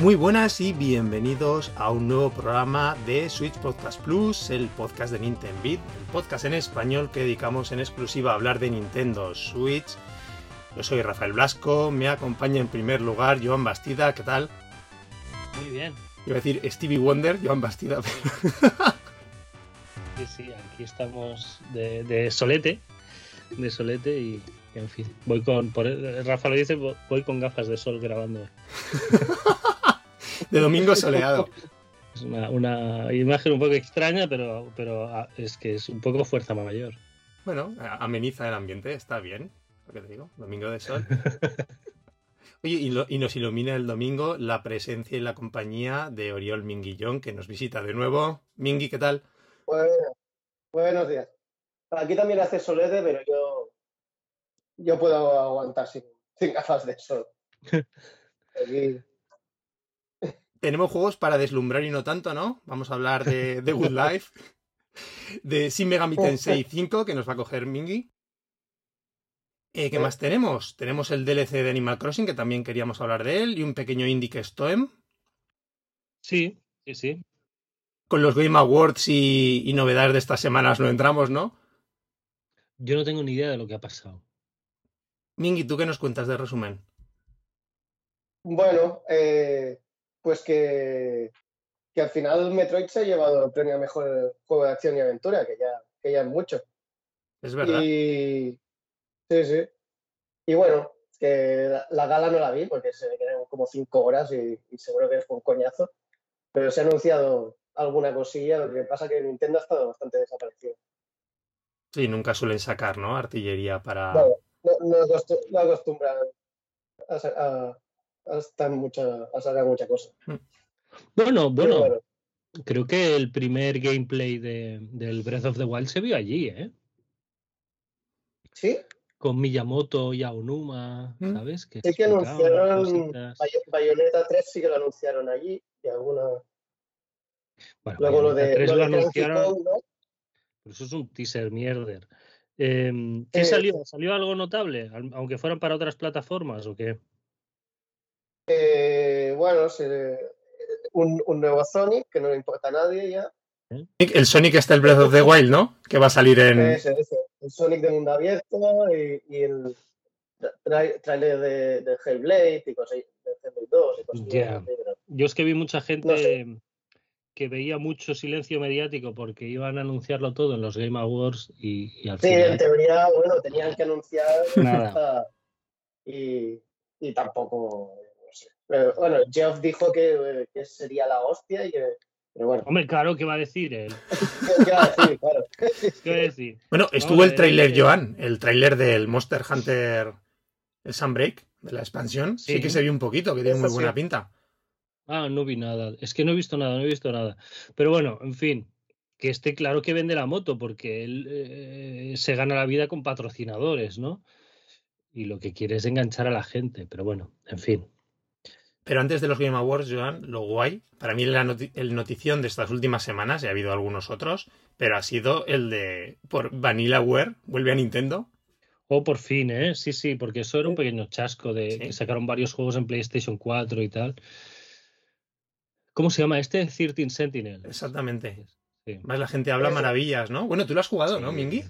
Muy buenas y bienvenidos a un nuevo programa de Switch Podcast Plus, el podcast de Nintendo Beat, el podcast en español que dedicamos en exclusiva a hablar de Nintendo Switch. Yo soy Rafael Blasco, me acompaña en primer lugar Joan Bastida, ¿qué tal? Muy bien. Iba a decir Stevie Wonder, Joan Bastida. sí, sí, aquí estamos de, de solete, de solete y, en fin, voy con, por, Rafa lo dice, voy con gafas de sol grabando. de domingo soleado. Es una, una, imagen un poco extraña, pero, pero ah, es que es un poco fuerza mayor. Bueno, ameniza el ambiente, está bien, lo que te digo, domingo de sol. Oye, y, lo, y, nos ilumina el domingo la presencia y la compañía de Oriol Minguillón, que nos visita de nuevo. Mingui, ¿qué tal? Bueno, buenos días. Aquí también hace solete, pero yo, yo puedo aguantar sin, sin gafas de sol. Aquí, tenemos juegos para deslumbrar y no tanto, ¿no? Vamos a hablar de, de Good Life, de Shin Megami Tensei 5, que nos va a coger Mingy. Eh, ¿Qué más tenemos? Tenemos el DLC de Animal Crossing, que también queríamos hablar de él, y un pequeño indie que es Toem. Sí, sí, sí. Con los Game Awards y, y novedades de estas semanas no entramos, ¿no? Yo no tengo ni idea de lo que ha pasado. Mingy, ¿tú qué nos cuentas de resumen? Bueno, eh, pues que, que, al final Metroid se ha llevado el premio a mejor juego de acción y aventura, que ya, que ya es mucho. Es verdad. Y sí, sí. Y bueno, que la, la gala no la vi porque se quedaron como cinco horas y, y, seguro que fue un coñazo. Pero se ha anunciado alguna cosilla, lo que pasa que Nintendo ha estado bastante desaparecido. Sí, nunca suelen sacar, ¿no? Artillería para. No, no, no acostumbran a, a, hasta mucha, a sacar mucha cosa. Bueno, bueno, bueno, creo que el primer gameplay de, del Breath of the Wild se vio allí, ¿eh? ¿Sí? Con Miyamoto y Aonuma, ¿sabes? Que sí que anunciaron Bayonetta 3 sí que lo anunciaron allí y alguna... Bueno, Luego lo de, 3 lo lo de anunciaron, pero eso es un teaser mierder. Eh, ¿Qué Eh, salió? ¿Salió algo notable? Aunque fueran para otras plataformas o qué? Eh, bueno, se- un, un nuevo Sonic que no le importa a nadie ya. El Sonic está el Breath of the Wild, ¿no? Que va a salir en. Ese, ese. El Sonic de mundo abierto y, y el tra- trailer de, de Hellblade y cosas, de Hellblade 2 y cosas Ya. así, pero- Yo es que vi mucha gente No sé. que veía mucho silencio mediático porque iban a anunciarlo todo en los Game Awards y, y al Sí, en final teoría, bueno, tenían que anunciar Nada. y, y tampoco. Pero, bueno, Geoff dijo que, eh, que sería la hostia y que, pero bueno, Hombre, claro que va a decir él. ¿qué qué va a decir? Claro. ¿Qué va a decir? Bueno, estuvo el eh, tráiler, eh, Joan, el tráiler del Monster Hunter el Sunbreak, de la expansión. Sí. Sí. que se vio un poquito, que tiene muy sí. buena pinta. Ah, no vi nada. Es que no he visto nada, no he visto nada. Pero bueno, en fin, que esté claro que vende la moto porque él eh, se gana la vida con patrocinadores, ¿no? Y lo que quiere es enganchar a la gente. Pero bueno, en fin. Pero antes de los Game Awards, Joan, lo guay, para mí la noti- el notición de estas últimas semanas, y ha habido algunos otros, pero ha sido el de por Vanillaware, vuelve a Nintendo. Oh, por fin, ¿eh? Sí, sí, porque eso era un pequeño chasco de Sí. que sacaron varios juegos en PlayStation 4 y tal. ¿Cómo se llama este? 13 Sentinel. Exactamente. Sí. Más la gente habla maravillas, ¿no? Bueno, tú lo has jugado, Sí. ¿no, Mingy?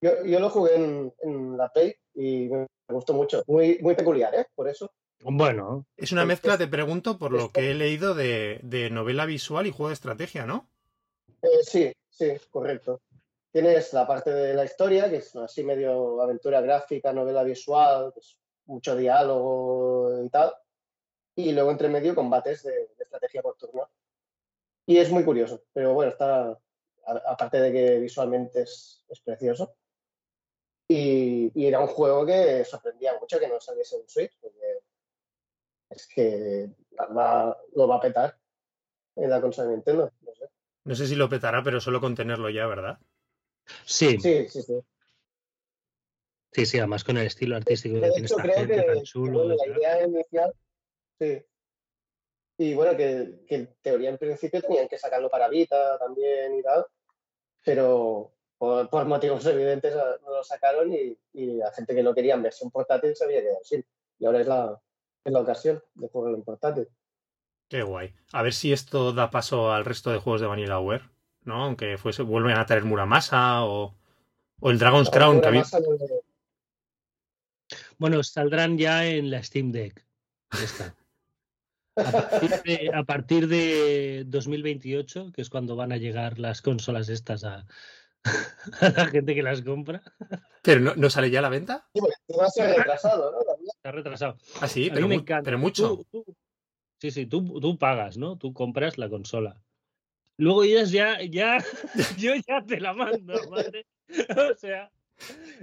Yo, yo lo jugué en, en la Play y me gustó mucho. Muy, muy peculiar, ¿eh? Por eso. Bueno, Es una Es- mezcla, es- te pregunto, por lo que he leído de, de novela visual y juego de estrategia, ¿no? Eh, sí, sí, correcto. Tienes la parte de la historia, que es así medio aventura gráfica, novela visual, pues, mucho diálogo y tal. Y luego entre medio combates de, de estrategia por turno. Y es muy curioso, pero bueno, está, a- aparte de que visualmente es, es precioso. Y, y era un juego que sorprendía mucho que no saliese en Switch, porque es que va- lo va a petar en la consola de Nintendo. No sé. No sé si lo petará, pero solo con tenerlo ya, ¿verdad? sí, sí, Sí, sí, sí. sí, además con el estilo artístico que De tiene esta creo gente que, tan que, chulo. bueno, y la idea inicial, sí. Y bueno, que, que en teoría en principio tenían que sacarlo para Vita también y tal, pero por, por motivos evidentes ah, no lo sacaron y, y la gente que no quería en versión portátil se había quedado sin. Y ahora es la, la ocasión de jugarlo en portátil. Qué guay. A ver si esto da paso al resto de juegos de Vanillaware, ¿no? Aunque fuese, vuelven a traer Muramasa o, o el Dragon's Crown. Que había... Bueno, saldrán ya en la Steam Deck. Ya está. A partir, de, a partir, de, 2028, que es cuando van a llegar las consolas estas a, a la gente que las compra. ¿Pero no, no, sale ya a la venta? Sí, porque va a ser retrasado, ¿no? Está retrasado. Ah, sí, pero, mu pero mucho. Tú, tú, sí, sí, tú, tú pagas, ¿no? Tú compras la consola. Luego ellas ya, ya, yo ya te la mando, ¿vale? O sea,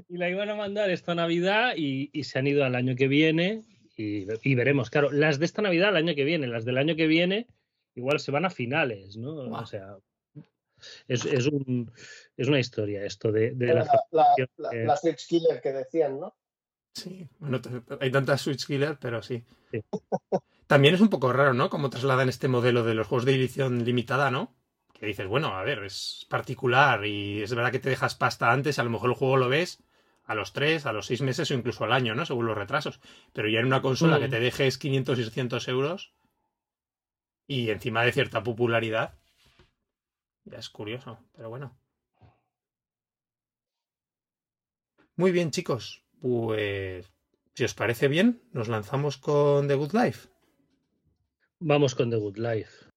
y la iban a mandar esta Navidad y, y se han ido al año que viene y, y, veremos. Claro, las de esta Navidad, el año que viene, las del año que viene, igual se van a finales, ¿no? Wow. O sea, es, es, un, es, una historia esto de, de la, la, la, eh, la, Switch Killer que decían, ¿no? Sí, bueno, hay tantas Switch Killer, pero sí. sí. También es un poco raro, ¿no? Como trasladan este modelo de los juegos de edición limitada, ¿no? Que dices, bueno, a ver, es particular y es verdad que te dejas pasta antes, a lo mejor el juego lo ves a los 3, a los 6 meses o incluso al año, ¿no? Según los retrasos. Pero ya en una consola mm. que te dejes 500 y 600 euros y encima de cierta popularidad, ya es curioso, pero bueno. Muy bien, chicos. Pues, si os parece bien, nos lanzamos con The Good Life. Vamos con The Good Life.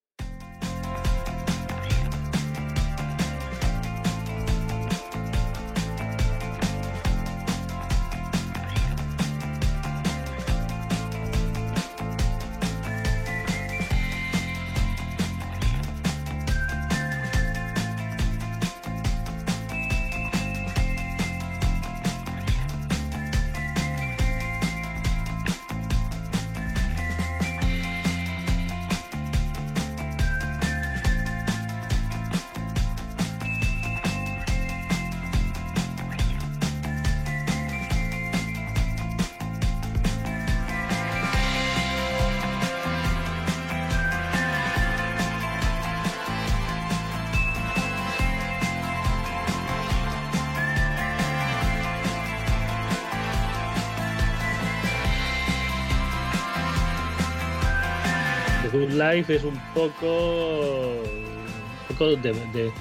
Life es un poco, un poco de, de,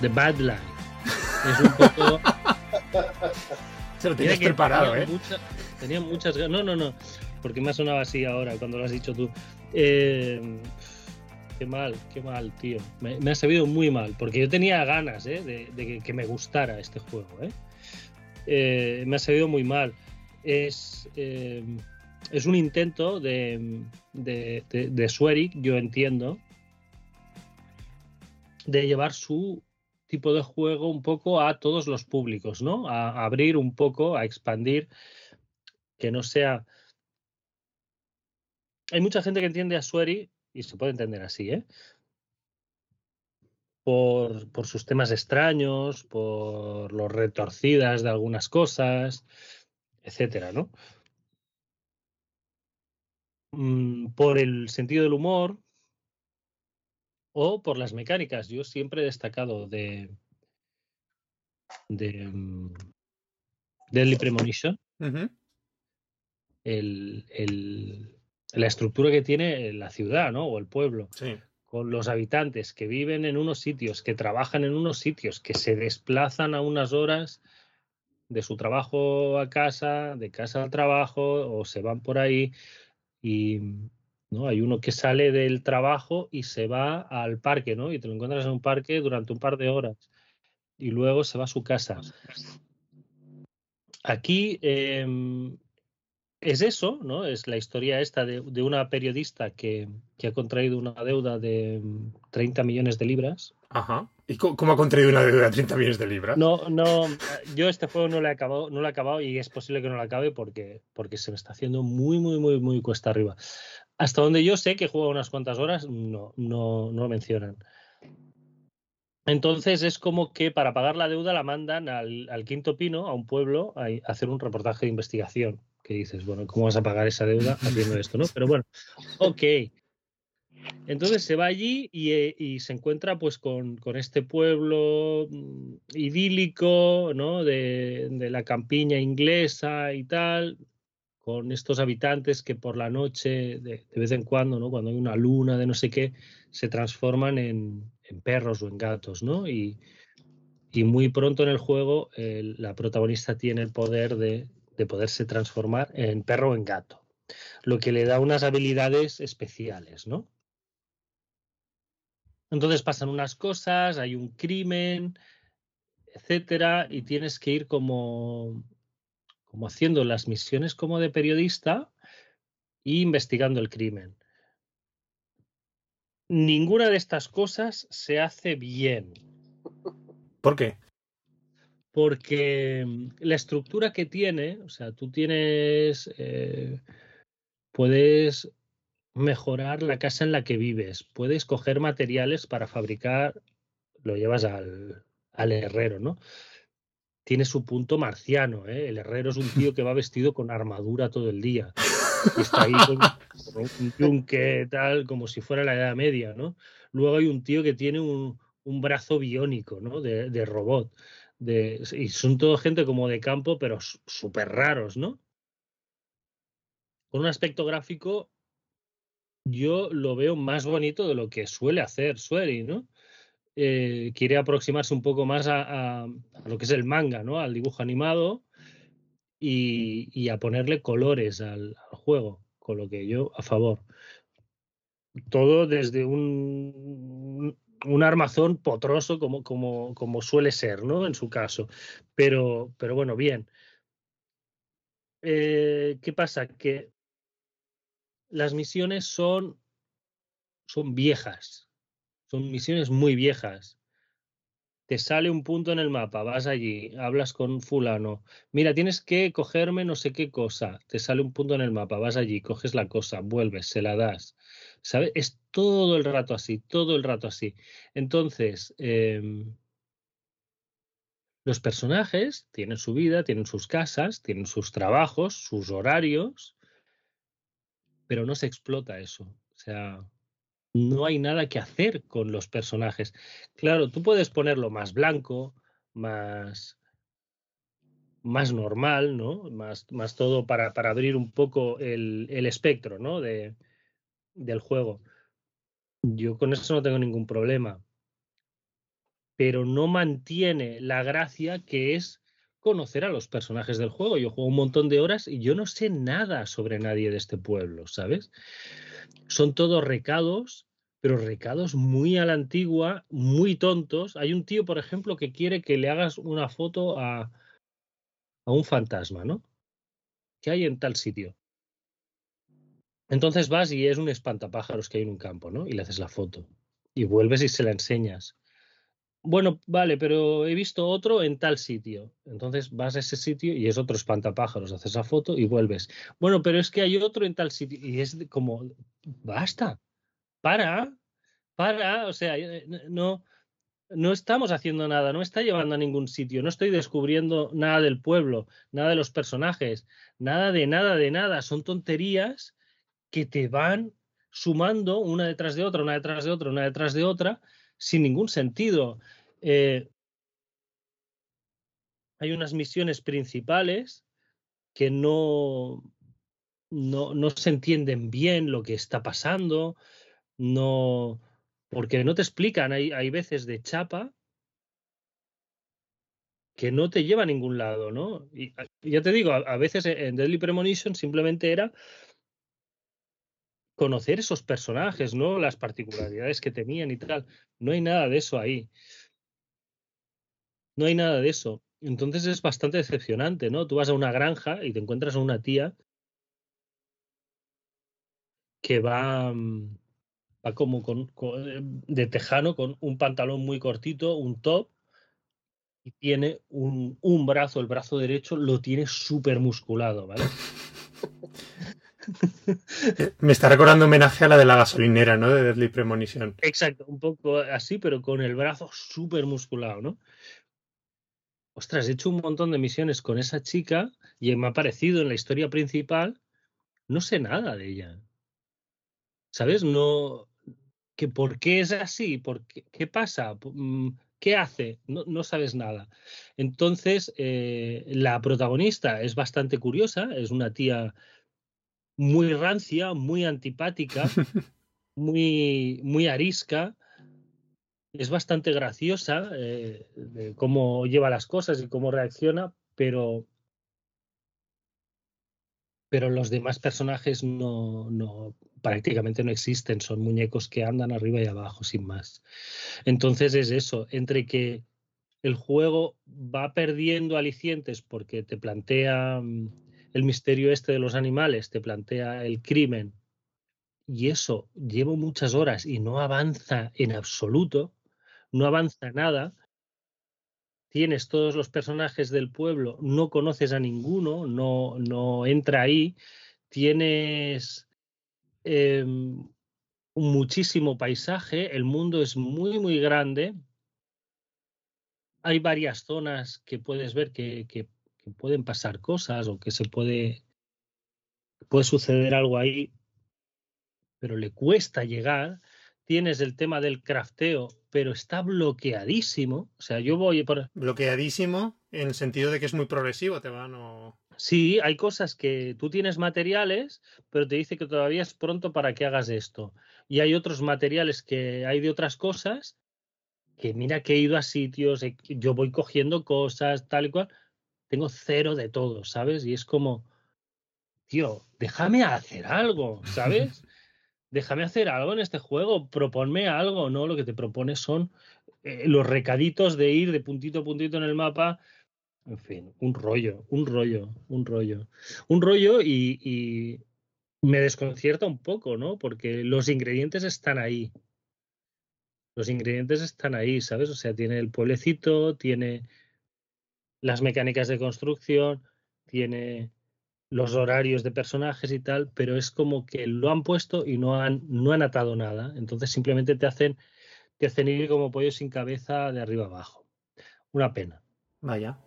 de Bad Life. Es un poco. Se lo tenías preparado, tenía ¿eh? Mucha, tenía muchas ganas. No, no, no. Porque me ha sonado así ahora cuando lo has dicho tú. Eh, qué mal, qué mal, tío. Me, me, ha sabido muy mal. Porque yo tenía ganas ¿eh? de, de que, que, me gustara este juego. ¿eh? eh me ha sabido muy mal. Es eh, es un intento de, de, de, yo entiendo, de llevar su tipo de juego un poco a todos los públicos, ¿no? A, a abrir un poco, a expandir, que no sea... Hay mucha gente que entiende a Sueri, y se puede entender así, ¿eh? Por, por sus temas extraños, por los retorcidas de algunas cosas, etcétera, ¿no? Mm, por el sentido del humor o por las mecánicas. Yo siempre he destacado de de um, Deadly Premonition uh -huh. el, el, la estructura que tiene la ciudad ¿no? o el pueblo sí. con los habitantes que viven en unos sitios, que trabajan en unos sitios, que se desplazan a unas horas de su trabajo a casa, de casa al trabajo o se van por ahí y ¿no? hay uno que sale del trabajo y se va al parque, ¿no? Y te lo encuentras en un parque durante un par de horas y luego se va a su casa. Aquí eh, es eso, ¿no? Es la historia esta de, de una periodista que, que, ha contraído una deuda de 30 millones de libras. Ajá. ¿Y cómo, ha contraído una deuda de 30 millones de libras? No, no, yo este juego no lo he acabado, no lo acabado y es posible que no lo acabe porque, porque se me está haciendo muy, muy, muy, muy cuesta arriba. Hasta donde yo sé que juega unas cuantas horas, no, no, no lo mencionan. Entonces es como que para pagar la deuda la mandan al, al Quinto Pino, a un pueblo, a, a hacer un reportaje de investigación que dices, bueno, ¿cómo vas a pagar esa deuda haciendo esto, no? Pero bueno, ok. Entonces se va allí y, eh, se encuentra pues con, este pueblo mm, idílico, ¿no? De, de, la campiña inglesa y tal, con estos habitantes que por la noche, de, vez en cuando, ¿no? cuando hay una luna de no sé qué, se transforman en, perros o en gatos, ¿no? Y, muy pronto en el juego la protagonista tiene el poder de, de poderse transformar en perro o en gato, lo que le da unas habilidades especiales, ¿no? Entonces pasan unas cosas, hay un crimen, etcétera, y tienes que ir como, como haciendo las misiones como de periodista e investigando el crimen. Ninguna de estas cosas se hace bien. ¿Por qué? Porque mm, la estructura que tiene, o sea, tú tienes, eh, puedes mejorar la casa en la que vives, puedes coger materiales para fabricar, lo llevas al, al herrero, ¿no? Tiene su punto marciano, ¿eh? El herrero es un tío que va vestido con armadura todo el día. está ahí con, un yunque, tal, como si fuera la Edad Media, ¿no? Luego hay un tío que tiene un, brazo biónico, ¿no? De, robot. De, y son todo gente como de campo, pero súper raros, ¿no? Con un aspecto gráfico, yo lo veo más bonito de lo que suele hacer Sueri, ¿no? Eh, quiere aproximarse un poco más a, lo que es el manga, ¿no? Al dibujo animado y, a ponerle colores al, juego, con lo que yo a favor. Todo desde un, un armazón potroso como, como, como, suele ser, ¿no? En su caso. Pero, pero bueno, bien. Eh, ¿Qué pasa? Que las misiones son, son viejas son misiones muy viejas. Te sale un punto en el mapa, vas allí, hablas con fulano. Mira, tienes que cogerme no sé qué cosa. Te sale un punto en el mapa, vas allí, coges la cosa, vuelves, se la das. ¿Sabes? Es todo el rato así, todo el rato así. Entonces, em, los personajes tienen su vida, tienen sus casas, tienen sus trabajos, sus horarios, pero no se explota eso. O sea, no hay nada que hacer con los personajes. Claro, tú puedes ponerlo más blanco, más, más normal, ¿no? Más, más todo para, para abrir un poco el, el espectro, ¿no? De, del juego. Yo con eso no tengo ningún problema. Pero no mantiene la gracia que es conocer a los personajes del juego. Yo juego un montón de horas y yo no sé nada sobre nadie de este pueblo, ¿sabes? son todos recados, pero recados muy a la antigua, muy tontos. Hay un tío, por ejemplo, que quiere que le hagas una foto a, a un fantasma, ¿no? Que hay en tal sitio. Entonces vas y es un espantapájaros que hay en un campo, ¿no? Y le haces la foto. Y vuelves y se la enseñas. Bueno, vale, pero he visto otro en tal sitio. Entonces vas a ese sitio y es otro espantapájaros, haces la foto y vuelves. Bueno, pero es que hay otro en tal sitio y es como, basta, para, para, o sea, eh, no, no estamos haciendo nada, no está llevando a ningún sitio, no estoy descubriendo nada del pueblo, nada de los personajes, nada de nada de nada, son tonterías que te van sumando una detrás de otra, una detrás de otra, una detrás de otra sin ningún sentido. Eh, hay unas misiones principales que no, no, no, se entienden bien lo que está pasando, no, porque no te explican, hay, hay veces de chapa que no te lleva a ningún lado, ¿no? Y ya te digo, a, veces en Deadly Premonition simplemente era conocer esos personajes, ¿no? Las particularidades que tenían y tal. No hay nada de eso ahí. No hay nada de eso. Entonces es bastante decepcionante, ¿no? Tú vas a una granja y te encuentras a una tía que va, mm, va como con, eh, de tejano con un pantalón muy cortito, un top, y tiene un, un brazo, el brazo derecho lo tiene súper musculado, ¿vale? Me está recordando homenaje a la de la gasolinera, ¿no? De Deadly Premonition. Exacto, un poco así, pero con el brazo súper musculado, ¿no? Ostras, he hecho un montón de misiones con esa chica y me ha parecido en la historia principal, no sé nada de ella. ¿Sabes? No. Que ¿Por qué es así? ¿Por qué, pasa? Mm, ¿Qué hace? No, no sabes nada. Entonces, eh, la protagonista es bastante curiosa, es una tía muy rancia, muy antipática, muy, muy arisca. Es bastante graciosa eh, cómo lleva las cosas y cómo reacciona, pero, pero los demás personajes no, no, prácticamente no existen, son muñecos que andan arriba y abajo, sin más. Entonces es eso, entre que el juego va perdiendo alicientes porque te plantea mm, el misterio este de los animales, te plantea el crimen, y eso llevo muchas horas y no avanza en absoluto, no avanza nada, tienes todos los personajes del pueblo, no conoces a ninguno, no, no entra ahí, tienes em, muchísimo paisaje, el mundo es muy, muy grande, hay varias zonas que puedes ver que, que pueden pasar cosas o que se puede, puede suceder algo ahí, pero le cuesta llegar. Tienes el tema del crafteo, pero está bloqueadísimo. O sea, yo voy por. Bloqueadísimo en el sentido de que es muy progresivo, te van o. Sí, hay cosas que tú tienes materiales, pero te dice que todavía es pronto para que hagas esto. Y hay otros materiales que hay de otras cosas que mira que he ido a sitios, yo voy cogiendo cosas, tal y cual, tengo cero de todo, ¿sabes? Y es como, tío, déjame hacer algo, ¿sabes? Déjame hacer algo en este juego, proponme algo, ¿no? Lo que te propone son eh, los recaditos de ir de puntito a puntito en el mapa. En fin, un rollo, un rollo, un rollo. Un rollo y, y me desconcierta un poco, ¿no? Porque los ingredientes están ahí. Los ingredientes están ahí, ¿sabes? O sea, tiene el pueblecito, tiene las mecánicas de construcción, tiene los horarios de personajes y tal, pero es como que lo han puesto y no han, no han atado nada. Entonces simplemente te hacen, te hacen ir como pollo sin cabeza de arriba abajo. Una pena. Vaya.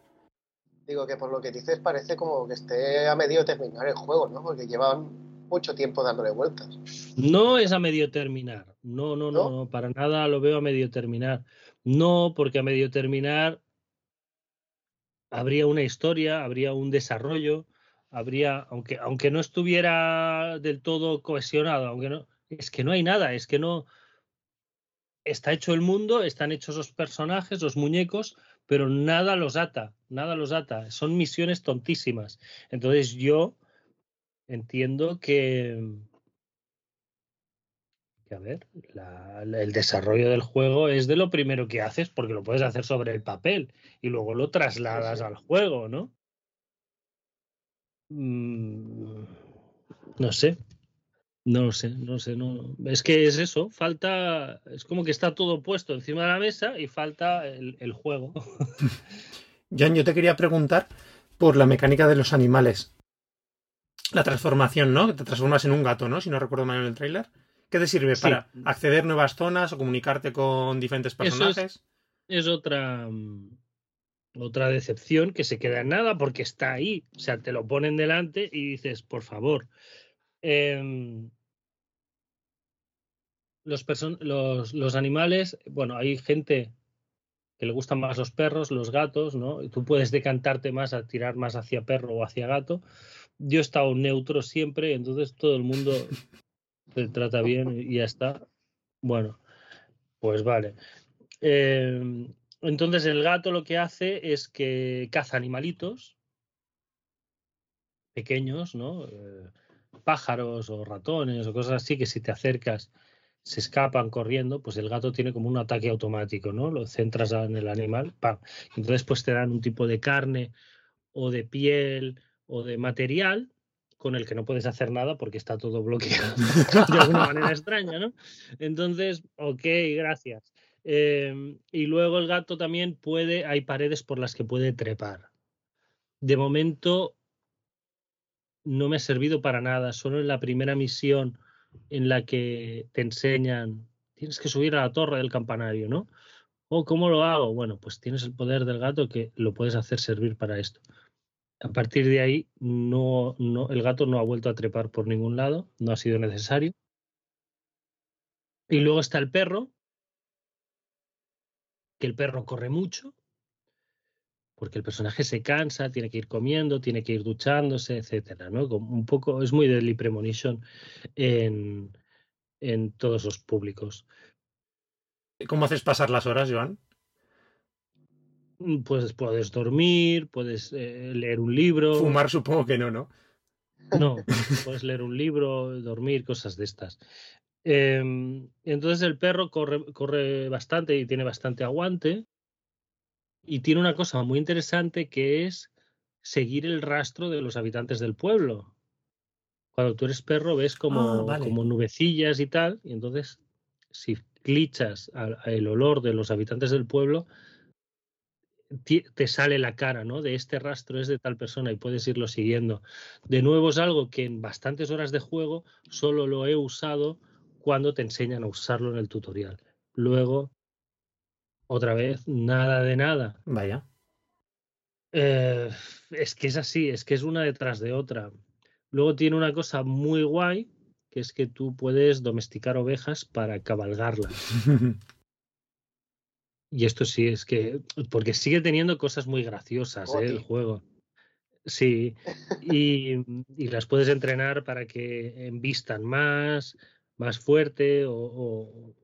Digo que por lo que dices parece como que esté a medio terminar el juego, ¿no? Porque llevan mucho tiempo dándole vueltas. No es a medio terminar. No, no, no, no, para nada lo veo a medio terminar. No, porque a medio terminar habría una historia, habría un desarrollo, habría, aunque, aunque no estuviera del todo cohesionado, aunque no, es que no hay nada, es que no está hecho el mundo, están hechos los personajes, los muñecos, pero nada los ata, nada los ata, son misiones tontísimas. Entonces yo entiendo que, a ver, el desarrollo del juego es de lo primero que haces porque lo puedes hacer sobre el papel y luego lo trasladas al juego, ¿no? Mm, no sé, no lo sé, no sé, no. Es que es eso, falta, es como que está todo puesto encima de la mesa y falta el, el juego. Jan, yo te quería preguntar por la mecánica de los animales. La transformación, ¿no? Te transformas en un gato, ¿no? Si no recuerdo mal en el tráiler. ¿Qué te sirve para acceder a nuevas zonas o comunicarte con diferentes personajes? Es, otra otra decepción que se queda en nada porque está ahí. O sea, te lo ponen delante y dices, por favor. Em, los, los, los, animales, bueno, hay gente que le gustan más los perros, los gatos, ¿no? Tú puedes decantarte más a tirar más hacia perro o hacia gato. Yo he estado neutro siempre, entonces todo el mundo te trata bien y ya está. Bueno, pues vale. Em, entonces el gato lo que hace es que caza animalitos pequeños, ¿no? Eh, pájaros o ratones o cosas así que si te acercas se escapan corriendo, pues el gato tiene como un ataque automático, ¿no? Lo centras en el animal, ¡pam! Entonces pues te dan un tipo de carne o de piel o de material con el que no puedes hacer nada porque está todo bloqueado de alguna manera extraña, ¿no? Entonces, ok, gracias. Em, y luego el gato también puede, hay paredes por las que puede trepar. De momento no me ha servido para nada, solo en la primera misión en la que te enseñan, tienes que subir a la torre del campanario, ¿no? ¿O oh, cómo lo hago? Bueno, pues tienes el poder del gato que lo puedes hacer servir para esto. A partir de ahí, no, no, el gato no ha vuelto a trepar por ningún lado, no ha sido necesario. Y luego está el perro, que el perro corre mucho. porque el personaje se cansa, tiene que ir comiendo, tiene que ir duchándose, etcétera, ¿no? Como un poco, es muy Deadly Premonition en, en todos los públicos. ¿Cómo haces pasar las horas, Joan? Mm, Pues puedes dormir, puedes eh, leer un libro. Fumar supongo que no, ¿no? No, puedes leer un libro, dormir, cosas de estas. Em, entonces el perro corre, corre bastante y tiene bastante aguante. Y tiene una cosa muy interesante que es seguir el rastro de los habitantes del pueblo. Cuando tú eres perro ves como, Ah, vale. como nubecillas y tal, y entonces si clichas al- el olor de los habitantes del pueblo, te sale la cara, ¿no? De este rastro es de tal persona y puedes irlo siguiendo. De nuevo es algo que en bastantes horas de juego solo lo he usado cuando te enseñan a usarlo en el tutorial. Luego, otra vez, nada de nada. Vaya. Eh, es que es así, es que es una detrás de otra. Luego tiene una cosa muy guay, que es que tú puedes domesticar ovejas para cabalgarlas. Y esto sí es que, porque sigue teniendo cosas muy graciosas, ¿eh? el juego. Sí, y, y las puedes entrenar para que envistan más, más fuerte o, o-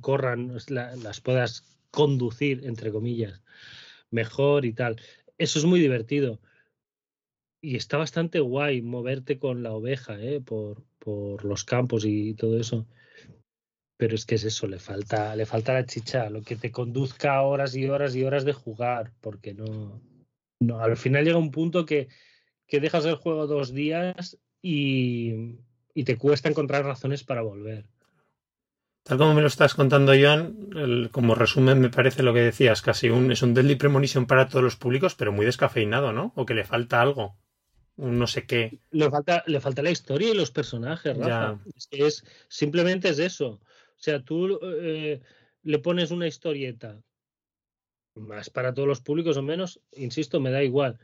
corran, la- las puedas conducir, entre comillas, mejor y tal. Eso es muy divertido. Y está bastante guay moverte con la oveja, ¿eh? por, por los campos y todo eso. Pero es que es eso, le falta, le falta la chicha, lo que te conduzca horas y horas y horas de jugar, porque no, no al final llega un punto que, que dejas el juego dos días y, y te cuesta encontrar razones para volver. Tal como me lo estás contando, Joan, el- como resumen me parece lo que decías, casi un, es un Deadly Premonition para todos los públicos, pero muy descafeinado, ¿no? O que le falta algo. Un no sé qué. Le falta, le falta la historia y los personajes, Rafa. Es es, simplemente es eso. O sea, tú eh, le pones una historieta, más para todos los públicos o menos, insisto, me da igual.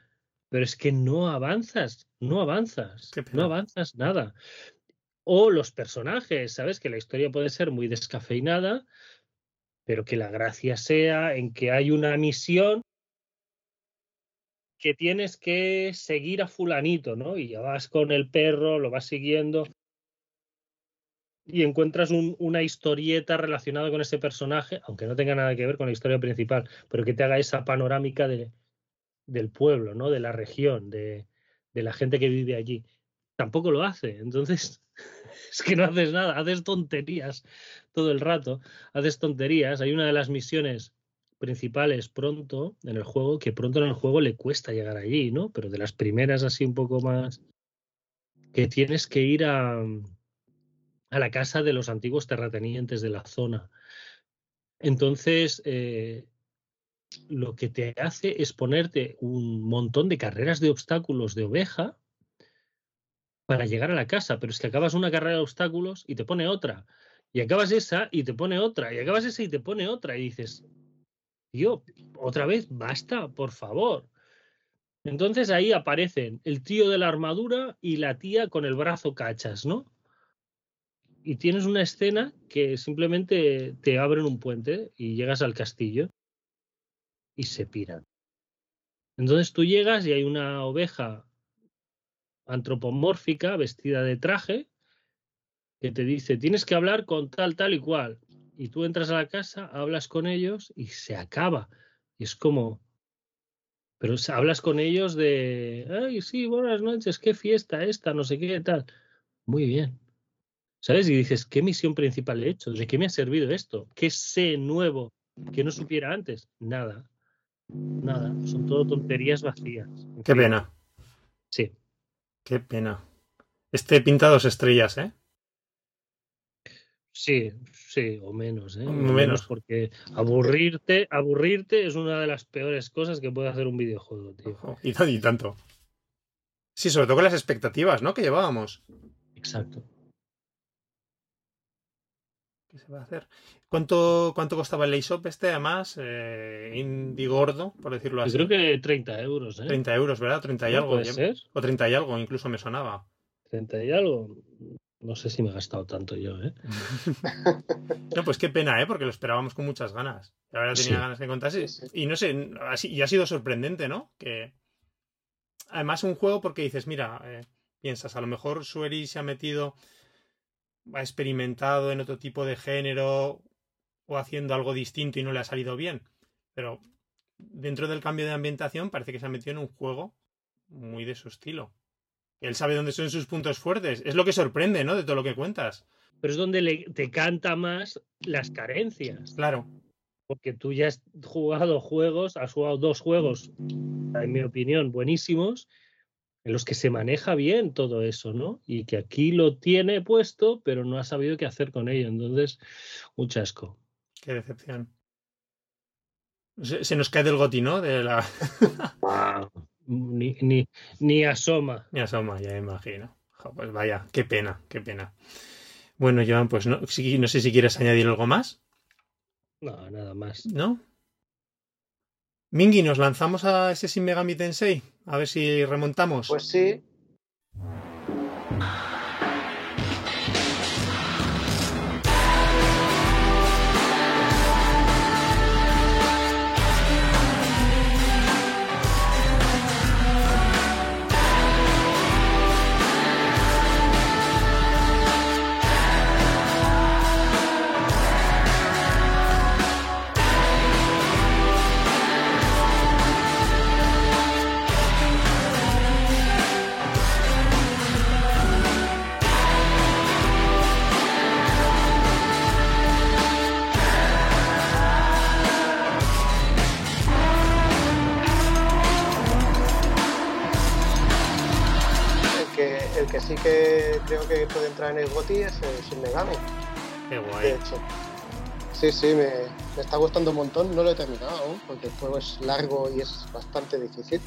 Pero es que no avanzas, no avanzas, no avanzas nada. O los personajes, ¿sabes? Que la historia puede ser muy descafeinada, pero que la gracia sea en que hay una misión que tienes que seguir a fulanito, ¿no? Y ya vas con el perro, lo vas siguiendo y encuentras un- una historieta relacionada con ese personaje, aunque no tenga nada que ver con la historia principal, pero que te haga esa panorámica de, del pueblo, ¿no? De la región, de, de la gente que vive allí. Tampoco lo hace. Entonces, es que no haces nada, haces tonterías todo el rato, haces tonterías. Hay una de las misiones principales pronto en el juego, que pronto en el juego le cuesta llegar allí, ¿no? Pero de las primeras así un poco más, que tienes que ir a, a la casa de los antiguos terratenientes de la zona. Entonces, eh, lo que te hace es ponerte un montón de carreras de obstáculos de oveja para llegar a la casa, pero es que acabas una carrera de obstáculos y te pone otra, y acabas esa y te pone otra, y acabas esa y te pone otra, y dices, tío, otra vez, basta, por favor. Entonces ahí aparecen el tío de la armadura y la tía con el brazo cachas, ¿no? Y tienes una escena que simplemente te abren un puente y llegas al castillo y se piran. Entonces tú llegas y hay una oveja antropomórfica vestida de traje que te dice tienes que hablar con tal, tal y cual. Y tú entras a la casa, hablas con ellos y se acaba. Y es como, pero hablas con ellos de, ay, sí, buenas noches, qué fiesta esta, no sé qué, tal. Muy bien. ¿Sabes? Y dices, ¿qué misión principal he hecho? ¿De qué me ha servido esto? ¿Qué sé nuevo que no supiera antes? Nada. Nada. Son todo tonterías vacías. Qué pena. Sí. Qué pena. Este pinta dos estrellas, ¿eh? Sí, sí, o menos, ¿eh? O Menos. porque aburrirte, aburrirte es una de las peores cosas que puede hacer un videojuego, tío. Ojo, Y, y tanto. Sí, sobre todo con las expectativas, ¿no? Que llevábamos. Exacto. ¿Qué se va a hacer? ¿Cuánto, cuánto costaba el Laysop este, además? Eh, indie gordo, por decirlo Yo así. creo que 30 euros, ¿eh? 30 euros, ¿verdad? 30 y ¿No algo. puede ser? O 30 y algo, incluso me sonaba. 30 y algo. No sé si me he gastado tanto yo, ¿eh? no, pues qué pena, ¿eh? Porque lo esperábamos con muchas ganas. La verdad tenía Sí. ganas que contase. Y no sé, así- y ha sido sorprendente, ¿no? Que además un juego porque dices, mira, eh, piensas, a lo mejor Sueri se ha metido, ha experimentado en otro tipo de género o haciendo algo distinto y no le ha salido bien. Pero dentro del cambio de ambientación parece que se ha metido en un juego muy de su estilo. Él sabe dónde son sus puntos fuertes. Es lo que sorprende, ¿no? De todo lo que cuentas. Pero es donde le- te canta más las carencias. Claro. Porque tú ya has jugado juegos, has jugado dos juegos, en mi opinión, buenísimos, en los que se maneja bien todo eso, ¿no? Y que aquí lo tiene puesto, pero no ha sabido qué hacer con ello. Entonces, un chasco. Qué decepción. Se, se nos cae del goti, ¿no? De la. Ni, ni, ni asoma. Ni asoma, ya me imagino. Jo, pues vaya, qué pena, qué pena. Bueno, Joan, pues no, si- no sé si quieres añadir algo más, No, nada más. ¿no? Mingi, ¿nos lanzamos a ese Shin Megami Tensei? A ver si remontamos. Pues sí. Creo que puede entrar en el GOTY es el Shin Megami, Qué de guay. hecho. Sí, sí, me, me está gustando un montón. No lo he terminado aún, porque el juego es largo y es bastante difícil.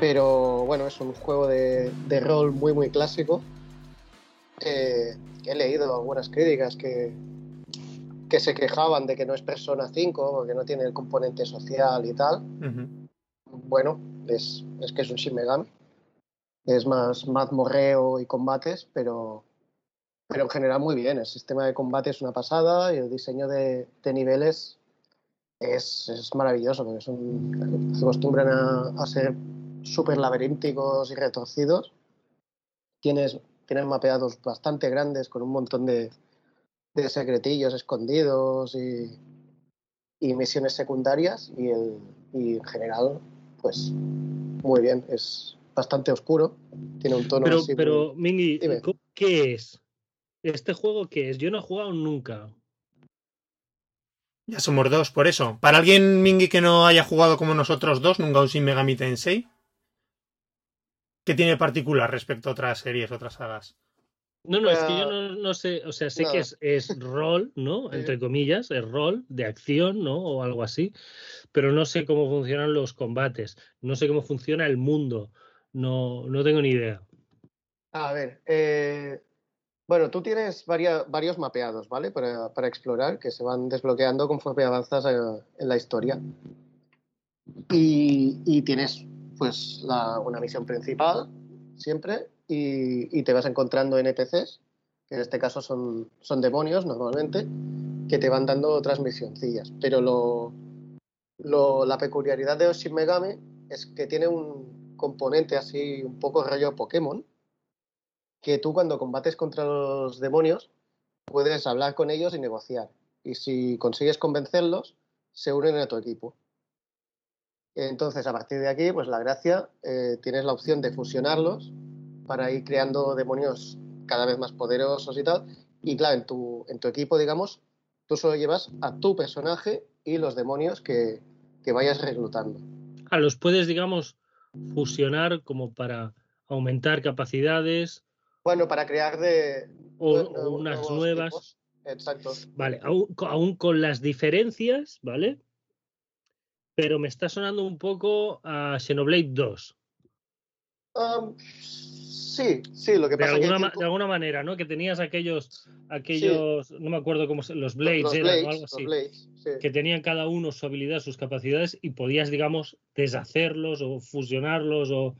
Pero bueno, es un juego de, de rol muy, muy clásico. Eh, he leído algunas críticas que, que se quejaban de que no es Persona 5, porque no tiene el componente social y tal. Ujú. Bueno, es, es que es un Shin Megami. Es más mazmorreo y combates, pero, pero en general muy bien. El sistema de combate es una pasada y el diseño de, niveles es, es maravilloso, porque son, se acostumbran a, ser súper laberínticos y retorcidos. Tienes, tienes mapeados bastante grandes con un montón de, de secretillos escondidos y, y misiones secundarias y en general, pues muy bien. Es bastante oscuro, tiene un tono Pero, así muy- pero Mingi, Dime. ¿co- ¿qué es? ¿Este juego qué es? Yo no he jugado nunca. Ya somos dos, por eso. Para alguien, Mingi, que no haya jugado como nosotros dos, nunca un Shin Megami Tensei, ¿qué tiene particular respecto a otras series, otras sagas? No, no, es que yo Ah, no, no sé, o sea, sé que es, es rol, ¿no? Entre comillas, es rol de acción, ¿no? O algo así, pero no sé cómo funcionan los combates, no sé cómo funciona el mundo, no, no tengo ni idea. A ver, eh, bueno, tú tienes varios mapeados, ¿vale? Para, para explorar, que se van desbloqueando conforme avanzas eh, en la historia. Y, y tienes, pues, la- una misión principal, siempre, y, y te vas encontrando NPCs, que en este caso son, son demonios normalmente, que te van dando otras misioncillas. Pero lo, lo- la peculiaridad de Shin Megami es que tiene un componente así un poco rollo Pokémon, que tú cuando combates contra los demonios puedes hablar con ellos y negociar. Y si consigues convencerlos, se unen a tu equipo. Entonces, a partir de aquí, pues la gracia, eh, tienes la opción de fusionarlos para ir creando demonios cada vez más poderosos y tal. Y claro, en tu, en tu equipo, digamos, tú solo llevas a tu personaje y los demonios que, que vayas reclutando. Ah, los puedes, digamos, fusionar como para aumentar capacidades Bueno, para crear de, o, unas nuevas. tipos. Exacto. Vale, aún, aún con las diferencias, ¿vale? Pero me está sonando un poco a Xenoblade 2. Um, sí, sí, lo que De pasa alguna, que de alguna manera, ¿no? Que tenías aquellos, aquellos, no me acuerdo cómo se, los blades los eran blades, o algo los así, blades, sí. que tenían cada uno su habilidad, sus capacidades y podías, digamos, deshacerlos o fusionarlos o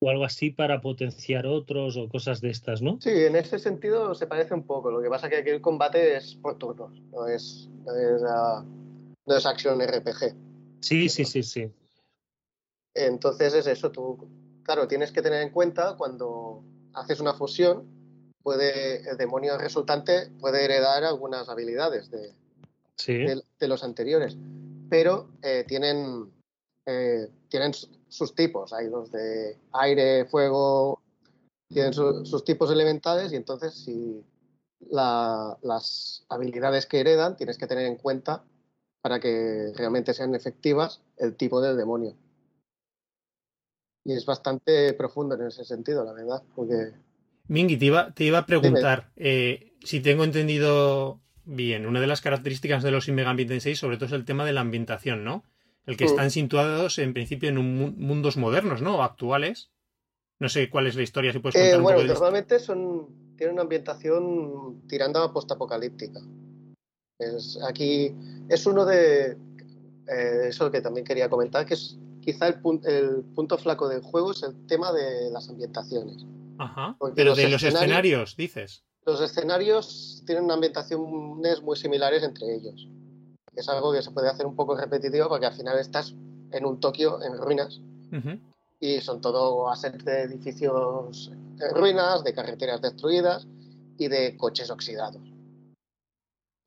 o algo así para potenciar otros o cosas de estas, ¿no? Sí, en ese sentido se parece un poco. Lo que pasa es que aquí el combate es por turnos, no es, no es, uh, no es acción RPG. Sí, sí, sí, sí. Entonces es eso, tú, claro, tienes que tener en cuenta cuando haces una fusión, puede, el demonio resultante puede heredar algunas habilidades de, sí. de, de los anteriores, pero eh, tienen, eh, tienen sus tipos. Hay los de aire, fuego, tienen su, sus tipos elementales y entonces si la, las habilidades que heredan tienes que tener en cuenta para que realmente sean efectivas el tipo del demonio. Y es bastante profundo en ese sentido, la verdad, porque... Mingy, te iba, te iba a preguntar, eh, si tengo entendido bien, una de las características de los Shin Megami Tensei sobre todo es el tema de la ambientación, ¿no? El que están situados en principio en un, mundos modernos, ¿no? O actuales. No sé cuál es la historia, si puedes contar eh, un bueno, poco de normalmente son, tienen una ambientación tirando a postapocalíptica. Es, aquí es uno de eh, eso que también quería comentar, que es quizá el, pun el, punto flaco del juego es el tema de las ambientaciones. Ajá. Porque Pero los de los escenarios, escenarios, dices. Los escenarios tienen ambientaciones muy similares entre ellos es algo que se puede hacer un poco repetitivo porque al final estás en un Tokio en ruinas uh -huh. y son todo assets de edificios en ruinas, de carreteras destruidas y de coches oxidados.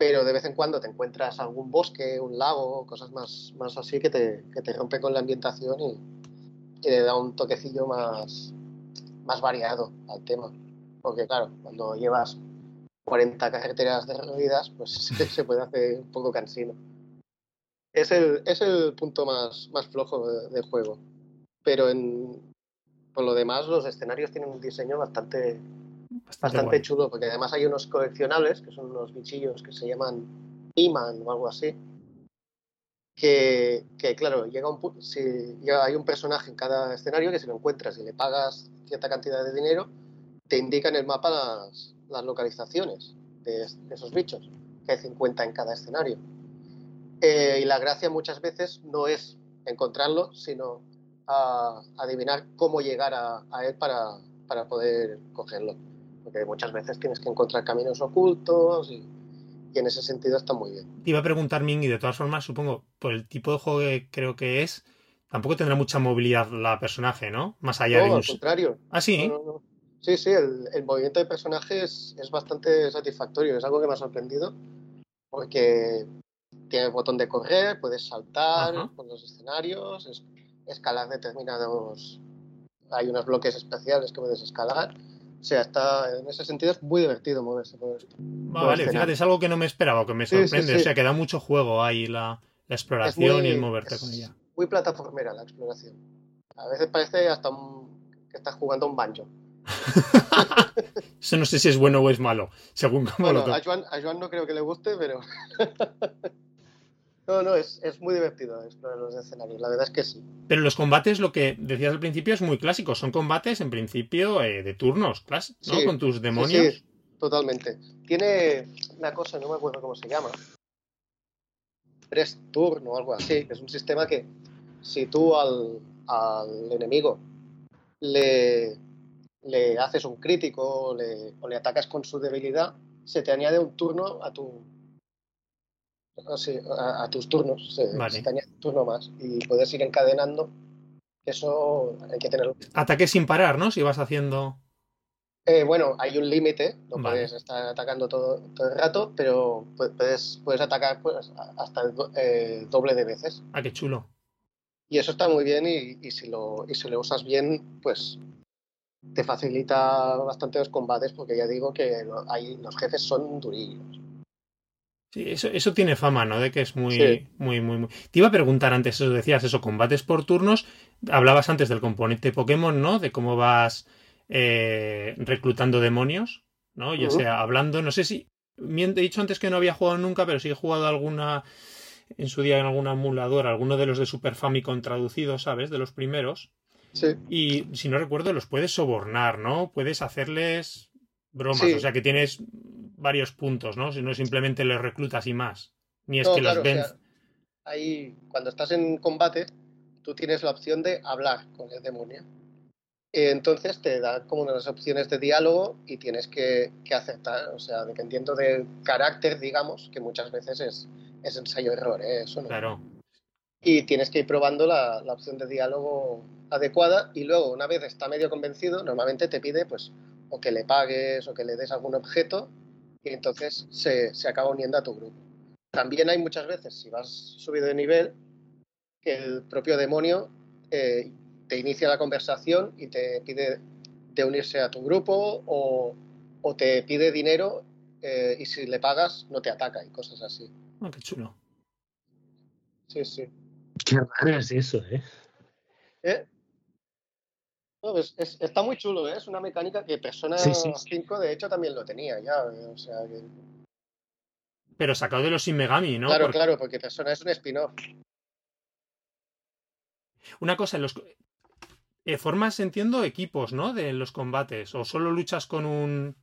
Pero de vez en cuando te encuentras algún bosque, un lago, cosas más, más así que te, que te rompe con la ambientación y, y le da un toquecillo más, más variado al tema. Porque claro, cuando llevas 40 carreteras derruidas, pues se puede hacer un poco cansino. Es el, es el punto más, más flojo del de juego. Pero en, por lo demás, los escenarios tienen un diseño bastante, bastante, chulo, porque además hay unos coleccionables, que son unos bichillos que se llaman Iman o algo así. Que, que claro, llega un si hay un personaje en cada escenario que si lo encuentras y le pagas cierta cantidad de dinero, te indica en el mapa las, las localizaciones de, de, esos bichos, que hay 50 en cada escenario. Eh, y la gracia muchas veces no es encontrarlo, sino a, a adivinar cómo llegar a, a él para, para, poder cogerlo. Porque muchas veces tienes que encontrar caminos ocultos y, y en ese sentido está muy bien. Te iba a preguntar, Ming, y de todas formas, supongo, por el tipo de juego que creo que es, tampoco tendrá mucha movilidad la personaje, ¿no? Más allá no, de un... al contrario. Ah, sí. No, no, Sí, sí, el, el, movimiento de personaje es, es, bastante satisfactorio, es algo que me ha sorprendido, porque tiene el botón de correr, puedes saltar Ajá. por los escenarios, es, escalar determinados... Hay unos bloques especiales que puedes escalar. O sea, está, en ese sentido es muy divertido moverse. Por, ah, vale, fíjate, es algo que no me esperaba, que me sorprende. Sí, sí, sí. O sea, que da mucho juego ahí la, la exploración muy, y el moverte con ella. Muy plataformera la exploración. A veces parece hasta un, que estás jugando un banjo. Eso no sé si es bueno o es malo, según cómo bueno, lo a Joan, a Joan no creo que le guste, pero. no, no, es, es, muy divertido explorar los escenarios, la verdad es que sí. Pero los combates, lo que decías al principio, es muy clásico. Son combates, en principio, eh, de turnos, ¿no? Sí, Con tus demonios. Sí, sí, totalmente. Tiene una cosa, no me acuerdo cómo se llama. Press turn o algo así, que es un sistema que si tú al, al enemigo le le haces un crítico o le, o le, atacas con su debilidad, se te añade un turno a tu sí, a, a, tus turnos, se, vale. se, te añade un turno más y puedes ir encadenando. Eso hay que tenerlo. Ataque sin parar, ¿no? Si vas haciendo. Eh, bueno, hay un límite, no vale. puedes estar atacando todo, todo, el rato, pero puedes, puedes atacar pues, hasta el eh, doble de veces. Ah, qué chulo. Y eso está muy bien y, y, si, lo, y si lo usas bien, pues te facilita bastante los combates porque ya digo que hay, los jefes son durillos. Sí, eso, eso tiene fama, ¿no? De que es muy, sí. muy, muy, muy. Te iba a preguntar antes, eso decías, eso, combates por turnos. Hablabas antes del componente Pokémon, ¿no? De cómo vas eh, reclutando demonios, ¿no? Ya uh -huh. sea hablando, no sé si. He dicho antes que no había jugado nunca, pero sí he jugado alguna. En su día en algún emulador, alguno de los de Super Famicom traducidos, ¿sabes? De los primeros. Sí. Y si no recuerdo, los puedes sobornar, ¿no? Puedes hacerles bromas, sí. o sea que tienes varios puntos, ¿no? Si no simplemente les reclutas y más. Ni es no, que claro, los ven. O sea, ahí, cuando estás en combate, tú tienes la opción de hablar con el demonio. entonces te da como unas opciones de diálogo y tienes que, aceptar, o sea, dependiendo del carácter, digamos, que muchas veces es, es ensayo-error, ¿eh? eso no. Claro. Y tienes que ir probando la, la, opción de diálogo adecuada y luego, una vez está medio convencido, normalmente te pide, pues, o que le pagues o que le des algún objeto y entonces se, se acaba uniendo a tu grupo. También hay muchas veces, si vas subido de nivel, que el propio demonio eh, te inicia la conversación y te pide de unirse a tu grupo o, o te pide dinero eh, y si le pagas no te ataca y cosas así. Oh, qué chulo. Sí, sí. Qué raro es eso, ¿eh? ¿Eh? No, es, está muy chulo, ¿eh? es una mecánica que Persona sí, sí, 5 de hecho también lo tenía ya, o sea que... Pero sacado de los Shin Megami, ¿no? Claro, porque... claro, porque Persona es un spin-off. Una cosa, en los eh, formas, entiendo, equipos, ¿no? De los combates. ¿O solo luchas con un.